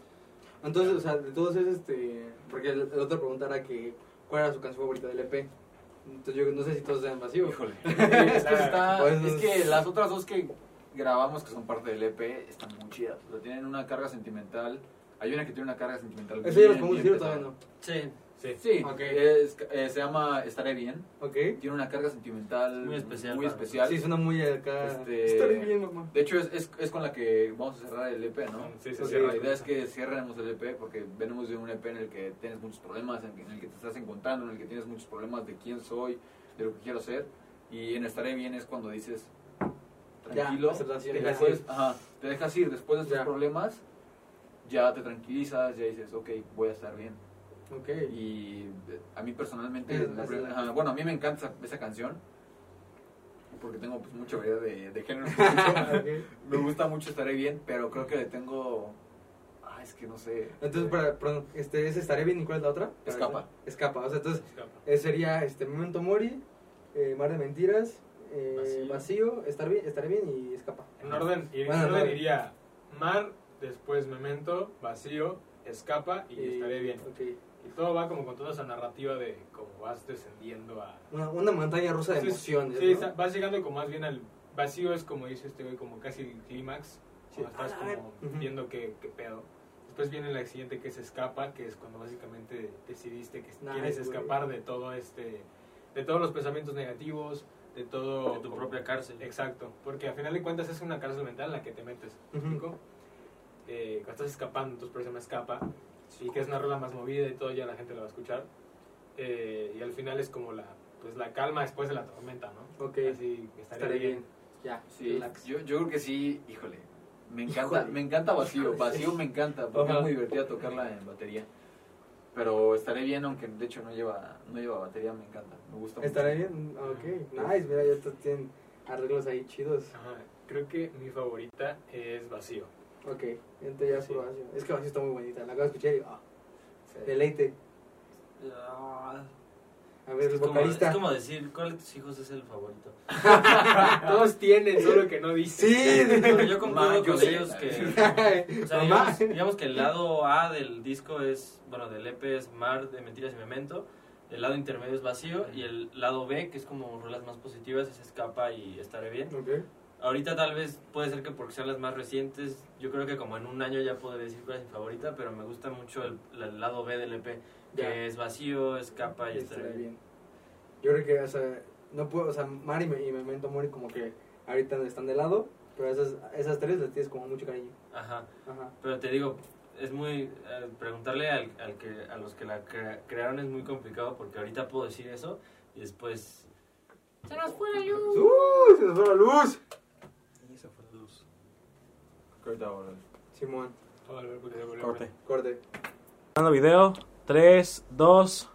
Entonces, o sea, de todos es este, porque el, el otro pregunta era que, ¿cuál era su canción favorita del EP? Entonces yo no sé si todos sean vacíos. híjole. es, que está- Pues, es que las otras dos que grabamos, que son parte del EP, están muy chidas. O sea, tienen una carga sentimental. Hay una que tiene una carga sentimental. Eso ya bien, podemos decir todavía no. Sí, Sí. Sí, Ok. es- eh, se llama Estaré Bien. Ok. Tiene una carga sentimental Muy especial Muy especial. Sí, suena muy acá. Este- Estaré bien, mamá. De hecho, es, es, es con la que vamos a cerrar el EP, ¿no? Sí, se Ok, cierra la idea es que cierremos el EP porque venimos de un EP en el que tienes muchos problemas, en, en el que te estás encontrando, en el que tienes muchos problemas de quién soy, de lo que quiero ser. Y en Estaré Bien es cuando dices, tranquilo, Ya, te, ya. después, ajá, te dejas ir después de estos Ya. problemas, ya te tranquilizas, ya dices, ok, voy a estar bien. Ok. Y eh, a mí personalmente, Es- la primera- ajá, bueno, a mí me encanta esa, esa canción porque tengo pues mucha variedad de, de géneros. me gusta mucho Estaré Bien, pero creo que le tengo... Ah, es que no sé. Entonces, para, perdón, este, ¿es Estaré bien y cuál es la otra? Escapa. Escapa, o sea, entonces Escapa. eh, sería este, Memento Mori, eh, Mar de Mentiras, eh, Vacío. vacío, estar bien, Estaré bien y Escapa. En orden, y en Bueno, orden no. iría Mar, después Memento, Vacío, Escapa y Estaré Bien. Ok. Y todo va como con toda esa narrativa de cómo vas descendiendo a... Una, una montaña rusa de Sí, emociones. Sí, ¿no? vas llegando como más bien al vacío, es como dice este güey, como casi el clímax, Sí. cuando estás como viendo qué, qué pedo. Después viene la siguiente que es escapa, que es cuando básicamente decidiste que Nice, quieres güey. escapar de todo este, de todos los pensamientos negativos, de todo... De tu como- propia cárcel. Exacto, porque a final de cuentas es una cárcel mental en la que te metes, ¿me Ujú. explico? Eh, cuando estás escapando, entonces por eso llama escapa, y que es una rola más movida y todo, ya la gente la va a escuchar. Eh, y al final es como la, pues la calma después de la tormenta, ¿no? Ok. Así estaría Estaré bien. bien. Ya, Sí, relax. yo, yo creo que sí, híjole. Me encanta, Híjole. me encanta Vacío. Vacío me encanta porque Ajá. es muy divertida tocarla en batería. Pero estaré bien, aunque de hecho no lleva, no lleva batería, me encanta. Me gusta mucho. ¿Estaré bien? Ok, nice, mira, ya todos tienen arreglos ahí chidos. Ajá, Creo que mi favorita es Vacío. Ok, entonces ya Sí. vacío. Es que vacío está muy bonita, la acabo de escuchar y ah, Sí. deleite. Ah, A ver, el es, como, vocalista. es como decir, ¿cuál de tus hijos es el favorito? Todos tienen, solo que no dicen. Sí, Pero yo concuerdo con sé. ellos que... O sea, digamos, digamos que el lado A del disco es, bueno, del EP es Mar de Mentiras y Memento, el lado intermedio es Vacío y el lado B, que es como rolas más positivas, es Escapa y Estaré Bien. Ok. Ahorita tal vez puede ser que porque sean las más recientes, yo creo que como en un año ya puedo decir cuál es mi favorita, pero me gusta mucho el, el lado B del EP, que Ya. es Vacío, Escapa y Estaré Estaré Bien. bien. Yo creo que, o sea, no puedo, o sea, Mari y Me- y Memento Mori como que ahorita están de lado, pero esas, esas tres las tienes como mucho cariño. Ajá. Ajá. Pero te digo, es muy. eh, preguntarle al, al que, a los que la crea- crearon es muy complicado porque ahorita puedo decir eso y después. ¡Se nos fue la luz! ¡Uh! Se nos fue la luz. Y se fue la luz. Corta ahora. Simón, que Corte. corte. Grabando video. 3, 2.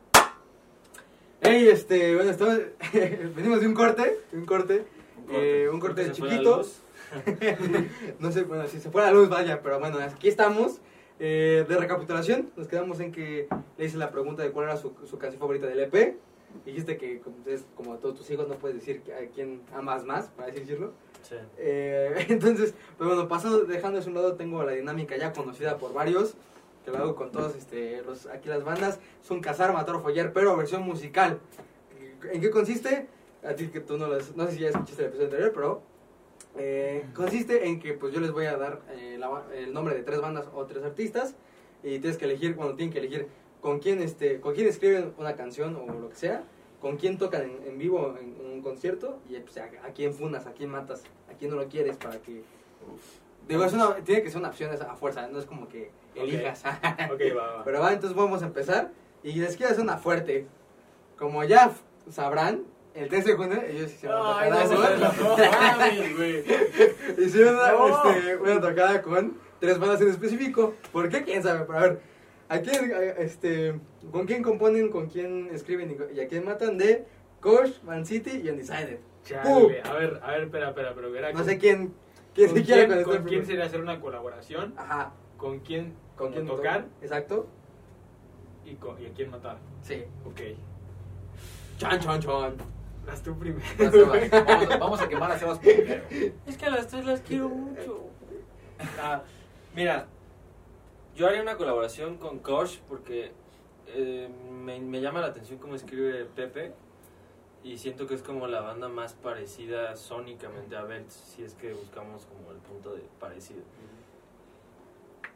Hey, este, bueno, estamos, venimos de un corte, de un corte, eh, un corte que se fue la chiquito. no sé, bueno, si se fue la luz, vaya, pero bueno, aquí estamos. Eh, de recapitulación, nos quedamos en que le hice la pregunta de cuál era su, su canción favorita del EP. Dijiste que como, es como todos tus hijos no puedes decir a quién amas más, para así decirlo. Sí. Eh, entonces, pues bueno, pasando, dejando eso a un lado, tengo la dinámica ya conocida por varios, que lo hago con todos este, los, aquí las bandas. Es un cazar, matar o follar, pero versión musical. ¿En qué consiste? A ti que tú no las, no sé si ya escuchaste el episodio anterior, pero eh, consiste en que pues yo les voy a dar eh, la el nombre de tres bandas o tres artistas y tienes que elegir, cuando tienen que elegir con quién, este, con quién escriben una canción o lo que sea, con quién tocan en, en vivo en, un concierto y pues, a, a quién funas, a quién matas, a quién no lo quieres para que... Digo, es una, tiene que ser una opción a fuerza, no es como que elijas. Ok, va, va. Pero va, entonces vamos a empezar. Y les quiero hacer una fuerte. Como ya sabrán, el 13 de junio ellos hicieron una tocada hicieron una, tocada con tres bandas en específico. ¿Por qué? ¿Quién sabe? Pero a ver, ¿a quién, a- este, ¿con quién componen, con quién escriben y, y a quién matan? De Kosh, Man City y Undecided. Chale. A ver, a ver, espera, espera, pero. No con- sé quién, quién ¿Con se quién, con con este quién sería hacer una colaboración? Ajá. ¿Con quién, ¿Con quién tocar? Exacto. Y, con- y a quién matar. Sí. Ok. Chan, chan, chan. Vas tú primero. Sebas. Vamos, a, vamos a quemar a Sebas primero. Es que a las tres las quiero mucho. Ah, mira, yo haría una colaboración con Kosh porque eh, me, me llama la atención cómo escribe Pepe y siento que es como la banda más parecida sónicamente a Belt, si es que buscamos como el punto de parecido.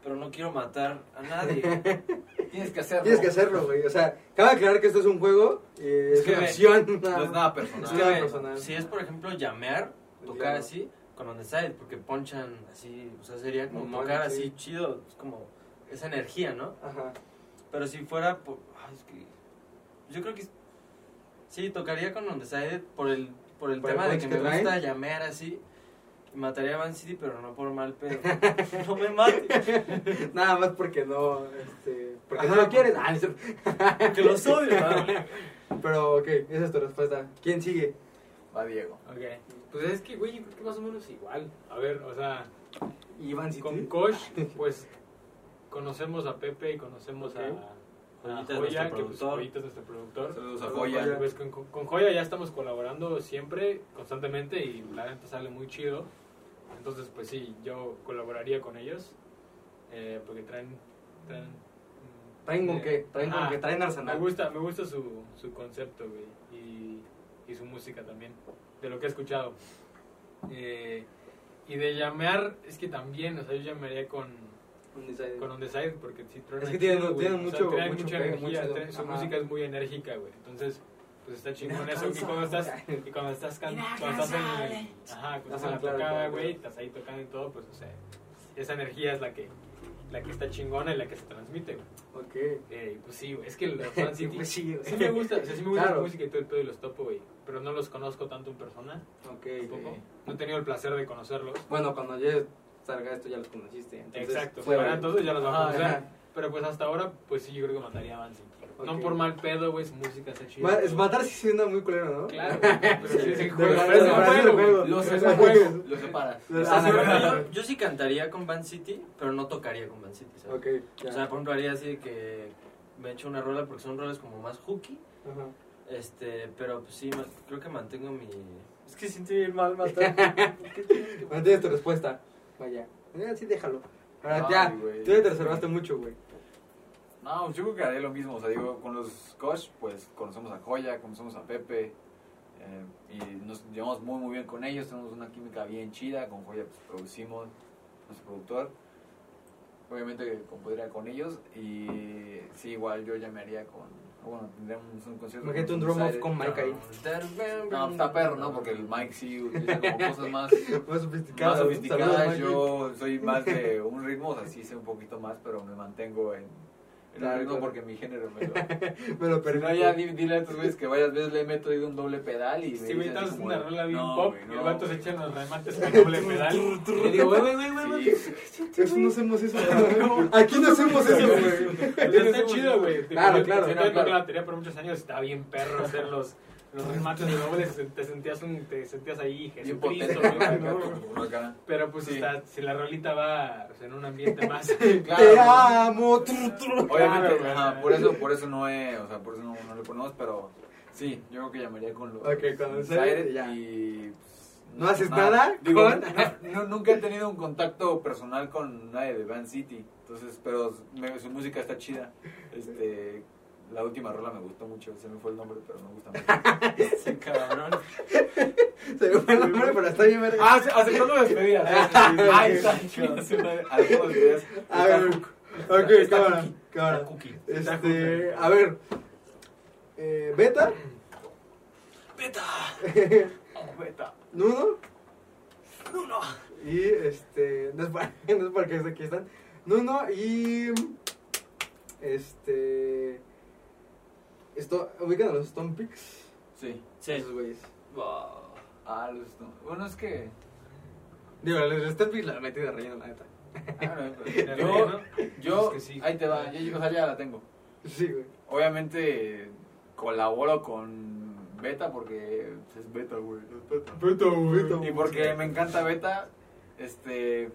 Pero no quiero matar a nadie. Tienes que hacerlo. Tienes que hacerlo, güey. O sea, cabe aclarar que esto es un juego. eh, es, que una acción. No es nada personal. Es Es que, nada ve, personal. si es, por ejemplo, llamear, tocar Llamo. así, con on the side, porque ponchan así, o sea, sería como tocar sí. así chido, es como esa energía, ¿no? Ajá. Pero si fuera por... ay, es que... Yo creo que... Sí, tocaría con on the side por el, por el ¿Por el tema de que que me traen? gusta llamear así. Mataría a Van City, pero no por mal pedo. no me mate. Nada más porque no. Este, porque no lo quieres. Ah. Que los odio. Pero, ok, esa es tu respuesta. ¿Quién sigue? Va Diego. Ok. Pues es que, güey, yo creo que más o menos igual. A ver, o sea, City. con Kosh, pues conocemos a Pepe y conocemos a, Joyita es Joya, nuestro que pues. Joyita es nuestro productor. Saludos a Joya. Pues con, con- con Joya ya estamos colaborando siempre, constantemente y la neta sale muy chido. Entonces, pues sí, yo colaboraría con ellos eh, porque traen... traen ¿Traen con eh, qué? Traen con ajá. qué? Traen Me arsenal. gusta, me gusta su, su concepto, güey, y, y su música también, de lo que he escuchado. Eh, y de llamear, es que también, o sea, yo llamearía con, Undecided. con Side, porque truena Es que tienen- O sea, mucho- mucha pegue, energía, mucho- traen- su música es muy enérgica, güey, entonces, pues está chingón eso, y cuando estás, y cuando estás, can- cuando estás en, ajá, cuando estás en la tocada, güey, estás ahí tocando y todo, pues, o sea, esa energía es la que, la que está chingona y la que se transmite, güey. Ok. Eh, pues sí, güey, es que los Fan City Pues sí, sí me gusta, o sea, sí me gusta Claro. su música y todo el pedo y los topo, güey, pero no los conozco tanto en persona, Ok. tampoco. No he tenido el placer de conocerlos. Bueno, cuando ya salga esto ya los conociste. Entonces, Exacto, fue- para entonces ya los vamos a conocer. Pero pues hasta ahora, pues sí, yo creo que mataría a Van City. No por mal pedo, güey, su música está chida. Es matar sí suena muy culero, ¿no? Claro, güey, pero sí es juego. Pero es juego, juego. separas. juego. Yo, yo sí cantaría con Van City, pero no tocaría con Van City, ¿sabes? O sea, por ejemplo, haría así de que me echo una rola porque son roles como más hooky. Ajá. Este, pero pues sí, creo que mantengo mi. Es que siento bien mal matar. Bueno, tienes tu respuesta. Vaya. Eh, sí, déjalo. Ahora Ay, ya, tú ya te reservaste mucho, güey. No, yo creo que haré lo mismo. O sea, digo, con los Kosh, pues conocemos a Joya, conocemos a Pepe. eh, y nos llevamos muy, muy bien con ellos. Tenemos una química bien chida. Con Joya, pues producimos, nuestro productor. Obviamente compondría con ellos. Y sí, igual yo llamaría con. Bueno, tendríamos un concierto. Imagínate un drum off con Mike ahí. No, está perro, ¿no? Porque el Mike sí utiliza como cosas más Más sofisticado. más sofisticadas. Yo soy más de un ritmo, o sea, sí sé un poquito más, pero me mantengo en, en Claro, claro. porque mi género me lo. Me lo Si no, ya di- dile a estos güeyes que varias veces le he metido un doble pedal y me así entonces como una de, rola bien "No, pop güey, y no, el vato se güey". echa los remates con doble pedal. Y digo, güey, güey, güey, Eso no hacemos eso. Aquí no hacemos eso, güey. Pues está chido, güey. Claro, claro, Yo claro, toqué la batería por muchos años, estaba bien perro hacer los, remates y dobles. Te sentías, un, te sentías ahí, Jesucristo. Pero pues Sí. está, si la rolita va pues, en un ambiente más. Te Claro, amo. tru, tru. Obviamente, Claro, ajá, güey. por eso, por eso no he, o sea, por eso no, no le ponemos, pero sí, yo creo que llamaría con los Ok, con los y pues, ¿No haces nada Digo, con- no, no- nunca he tenido un contacto personal con nadie de Van City, entonces, pero me- su música está chida. Este, la última rola me gustó mucho, se me fue el nombre, pero me gusta mucho. Ese cabrón. Se me fue el nombre, pero está bien, verga. Ah, ace- aceptando despedidas. Ahí está, chingas su madre. A todos ustedes. A ver, ok, Está cámara, cámara. Está cookie. Este, a ver. Eh, Beta, ¡Beta! Beta. Nuno ¡Nuno! y este. No es para, no es para que aquí están. Nuno y. Este. Esto, ¿Ubican a los Stone Picks? Sí. Sí. Esos güeyes. Wow. Ah, los, no. Bueno, es que. Digo, los Stone Picks la metí de relleno, la neta. ah, no, ¿De yo, yo, Es que sí. ahí te va, yo, o sea, ya la tengo. Sí, güey. Obviamente colaboro con Beta porque es Beta, güey. Beta. Beta, Y porque me encanta Beta, este,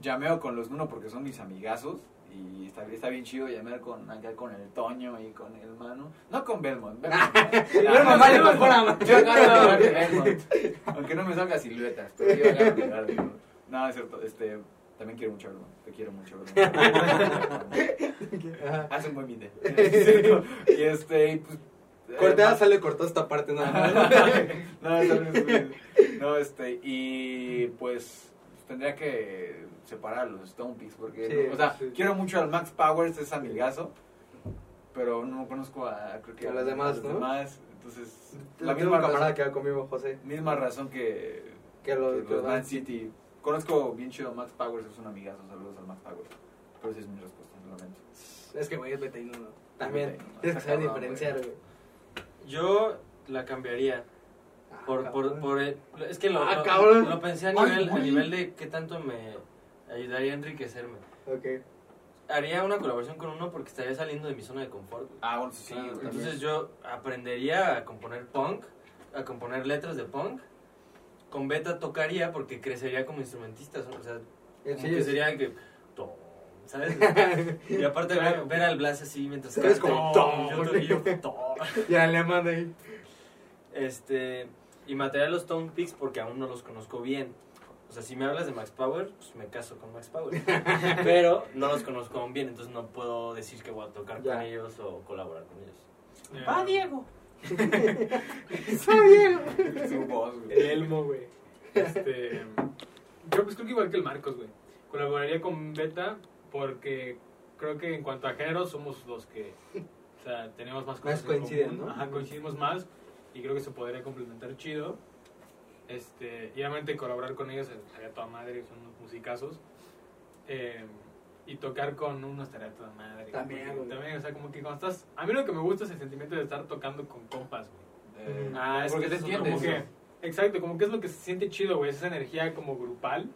llameo con los Nuno porque son mis amigazos. Y está, está bien chido llamear con, acá con el Toño y con el Manu. No con Belmont. Belmont. Belmont vale mejor a- Yo agarro de Belmont. Aunque no me salga siluetas, pero yo agarro de Belmont. No, es cierto. Este, también quiero mucho a Belmont. Te quiero mucho, Belmont. Hace un buen video. y este, pues... Cortea eh, sale cortó esta parte nada más. no, no. No, este, y pues, tendría que separar los Stone Peaks porque, Sí, no- o sea, sí. quiero mucho al Max Powers, es amigazo, pero no conozco a, creo que A los demás, los ¿no? demás, entonces, La misma razón, que va conmigo, José. misma razón que, Que lo- que que los lo- Man City. Conozco bien chido a Max Powers, es un amigazo, saludos al Max Powers, pero sí es mi respuesta, lamento. Es que, güey, es veterino, ¿no? También. Tienes que saber diferenciar, güey. Yo la cambiaría. Ah, Por, por, cabrón. por el- es que lo, Ah, lo- pensé a Ay, nivel, a nivel de qué tanto me ayudaría a enriquecerme. Ok. Haría una colaboración con uno porque estaría saliendo de mi zona de confort. güey. Ah, bueno, sí, Claro. Entonces yo aprendería a componer punk, a componer letras de punk. Con Beta tocaría porque crecería como instrumentista. O sea, como sí, que sería que... tom, ¿Sabes? Y aparte ver, Claro. ver al Blas así mientras Sabes canta, como, tom, yo, yo, tom. Y alemán ahí. Este, y mataría a los Stone Peaks porque aún no los conozco bien. O sea, si me hablas de Max Power, pues me caso con Max Power. Pero no los conozco aún bien, entonces no puedo decir que voy a tocar Ya. con ellos o colaborar con ellos. Eh, ¡Va, Diego! Su voz, güey. El Elmo, güey. Este, yo pues creo que igual que el Marcos, güey. Colaboraría con Beta porque creo que en cuanto a género somos los que, o sea, tenemos más cosas Más en coinciden, común. ¿no? Ajá, coincidimos más y creo que se podría complementar chido. Este, y obviamente colaborar con ellos estaría toda madre, son unos musicazos. Eh, y tocar con unos estaría toda madre. También, porque. También, o sea, como que cuando estás... A mí lo que me gusta es el sentimiento de estar tocando con compas, güey. Eh, Ah, es porque que te es entiendes. Como que, exacto, como que es lo que se siente chido, güey, esa energía como grupal.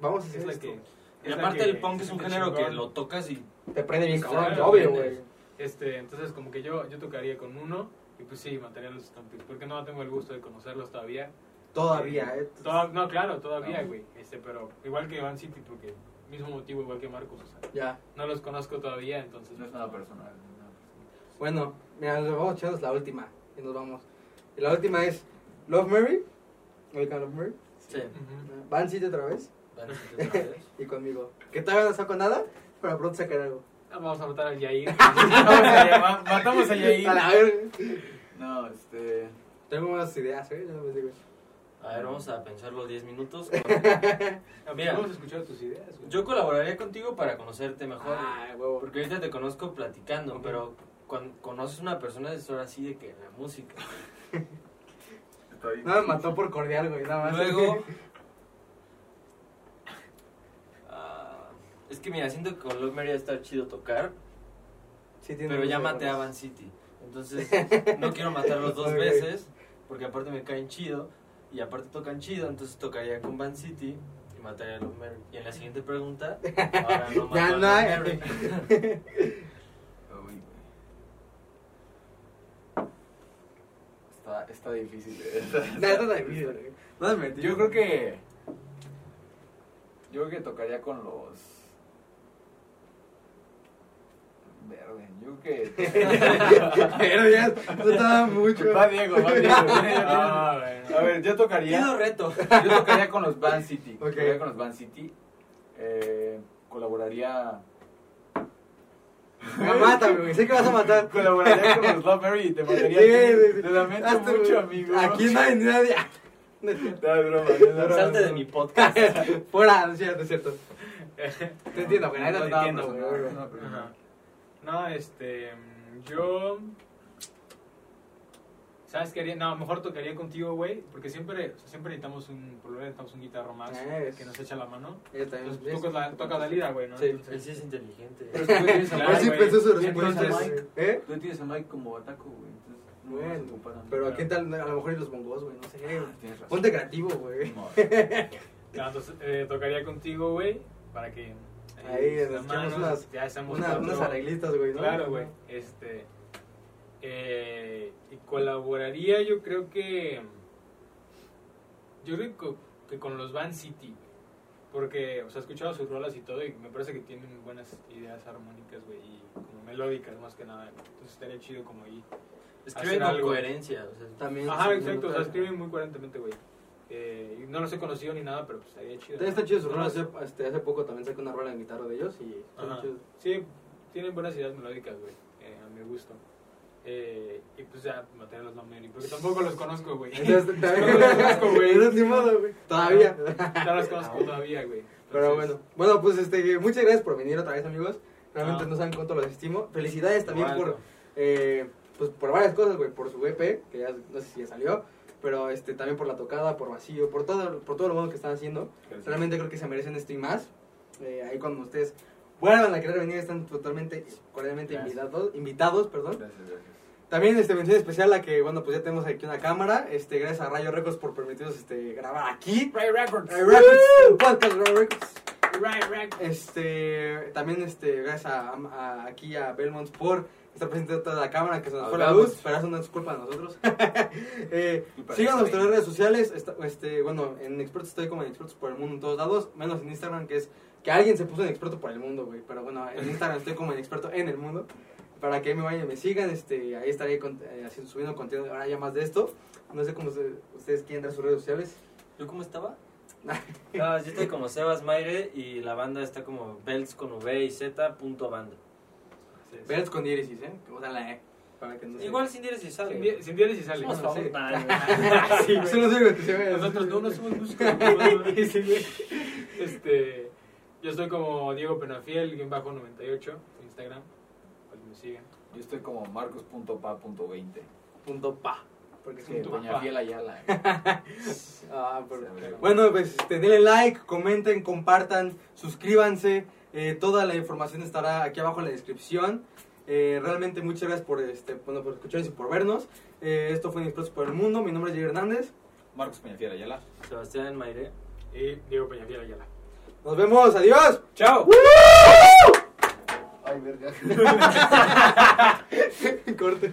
Vamos a Es hacer la que... Y es la aparte que el punk es un género que chingón. lo tocas y Te prende bien cabrón, obvio, güey. Este, entonces como que yo, yo tocaría con uno y pues sí, a los Stompies, porque no tengo el gusto de conocerlos todavía. Todavía, ¿eh? Toda- no, claro, todavía, No. güey, este, pero igual que Van City, porque mismo motivo igual que Marcos, o sea, Ya. no los conozco todavía, entonces... No es nada personal. no es nada personal. Bueno, mira, nos vamos a echarnos la última. Y nos vamos. Y la última es Love Mary. Oigan, Love Mary. sí. Van City otra vez. van a ser tres. Y conmigo. Que todavía no saco nada, pero pronto sacaré algo. Ah, Vamos a matar al Yair. Matamos a Yair, matamos a Yair. A la ver. No, este. Tengo unas ideas, ¿eh? Ya les digo. A ver, vamos a pensarlo 10 minutos. Mira. Vamos a escuchar tus ideas, güey. Yo colaboraría contigo para conocerte mejor. Ah, huevo. Porque ahorita te conozco platicando, pero cuando conoces una persona es ahora sí de que la música. Está bien. No me mató por cordial, güey, nada más. Luego, es que mira, siento que con Love Mary va a estar chido tocar, Sí, tiene pero ya maté a. Van City. Entonces, no quiero matarlos dos veces, porque aparte me caen chido, y aparte tocan chido, entonces tocaría con Van City y mataría a Love Mary. Y en la siguiente pregunta, ahora no mato Ya a no Love hay. Mary. Está, está difícil. eh. No, está difícil. No metí. Yo creo que. Yo creo que tocaría con los. Verde. Yo que. Pero ya, no estaba mucho. Va Diego, va Diego. Ah, bueno. A ver, yo tocaría. Pido reto. Yo tocaría con los Van City. Ok. Tocaría con los Van City. Eh, colaboraría. Me mátame, güey. Sé que vas a matar. Colaboraría con los Loveberry y te mataría. Sí. Te lamento Hazte, mucho, amigo. Aquí no hay nadie. No es broma, no es broma. Salte de mi podcast. Fuera, no es cierto, es cierto. Te entiendo, güey. No te entiendo, güey. No. No, este. Yo. ¿Sabes qué haría? No, mejor tocaría contigo, güey. Porque siempre, o sea, siempre necesitamos un. Por lo menos necesitamos un guitarro más. Es. Que nos echa la mano. Ella también. Entonces tocas la, tocas la lira, güey, ¿no? Sí. Él Entonces, sí es inteligente. Pero tú tienes a Pero sí Mike, güey. pensó su respuesta. entonces. ¿Eh? Tú tienes a Mike como ataco, güey. Entonces, no Bueno, a mí. pero ¿qué tal? A lo mejor y los bongos, güey. No sé. Razón. Ponte creativo, güey. No, entonces eh, tocaría contigo, güey. Para que. Ahí, las manos, unas- ya hacemos Una- cuatro- unas arreglitas, güey, ¿no? Claro, güey. Este. eh, y colaboraría, yo creo que. Yo creo que, con los Van City, güey. Porque, o sea, he escuchado sus rolas y todo y me parece que tienen buenas ideas armónicas, güey, y como melódicas más que nada. Entonces estaría chido como ahí. Escriben con algo. coherencia. O sea, También. Ajá, exacto, o sea, escriben muy coherentemente, güey. Eh, no los he conocido ni nada, pero pues estaría chido. También está chido su No rola. Hace, este, hace poco también saqué una rola en guitarra de ellos y está. Sí, tienen buenas ideas melódicas, güey, eh, a mi gusto. Eh, y pues ya, mantener los nombres, porque tampoco los conozco, güey. Entonces, No los conozco, güey. Todavía. No los conozco todavía, güey. Pero bueno, bueno, pues este, muchas gracias por venir otra vez, amigos. Realmente No. no saben cuánto los estimo. Felicidades también Igual, por, eh, pues, por varias cosas, güey. Por su EP, que ya no sé si ya salió. Pero este, también por la tocada, por vacío, por todo, por todo lo bueno que están haciendo. Realmente creo que se merecen esto y más. Eh, ahí cuando ustedes vuelvan a querer venir, están totalmente, cordialmente Gracias. invitados, invitados, perdón. Gracias, gracias. También este mención especial a que, bueno, pues ya tenemos aquí una cámara. Este, gracias a Rayo Records por permitirnos este, grabar aquí. Ray Records. Rayo Records, el podcast Rayo Records. Ray Records. Este, también este, gracias a, a- aquí a Belmont por estar presente en toda la cámara que se nos fue la luz, pero eso no es culpa de nosotros. eh, esa nuestras redes sociales, está- este, bueno, en Expertos estoy como en Expertos por el Mundo en todos lados, menos en Instagram que es que alguien se puso en Experto por el Mundo, güey, pero bueno, en Instagram estoy como en Experto en el Mundo. Para que me vayan y me sigan, este, ahí estaré con- eh, haciendo, subiendo contenido ahora ya más de esto. No sé cómo se- ustedes quieren dar sus redes sociales. ¿Yo cómo estaba? No, yo estoy como Sebas Maire y la banda está como belts con V y Z punto banda. Sí, sí. Con diéresis, ¿eh? Que usan la E. Para que no se- Igual sin diéresis Sin, sale. di- sin diéresis sale. Somos no, Sí, no que se. Nosotros no, no somos músicos. este, yo estoy como Diego Penafiel, guion bajo 98, en Instagram. Para que me sigan. Yo estoy como marcos.pa.20. Punto pa. Porque es Que Doña. Fiel Ayala. Ah, pero-. Bueno, pues este, denle like, comenten, compartan, suscríbanse. Eh, toda la información estará aquí abajo en la descripción. Eh, realmente muchas gracias por, este, bueno, por escucharnos y por vernos. Eh, esto fue Expresos por el Mundo. Mi nombre es Javier Hernández. Marcos Peñafiel Ayala. Sebastián Maire. Y Diego Peñafiel Ayala. Nos vemos. Adiós. ¡Chao! Ay, verga. Corte.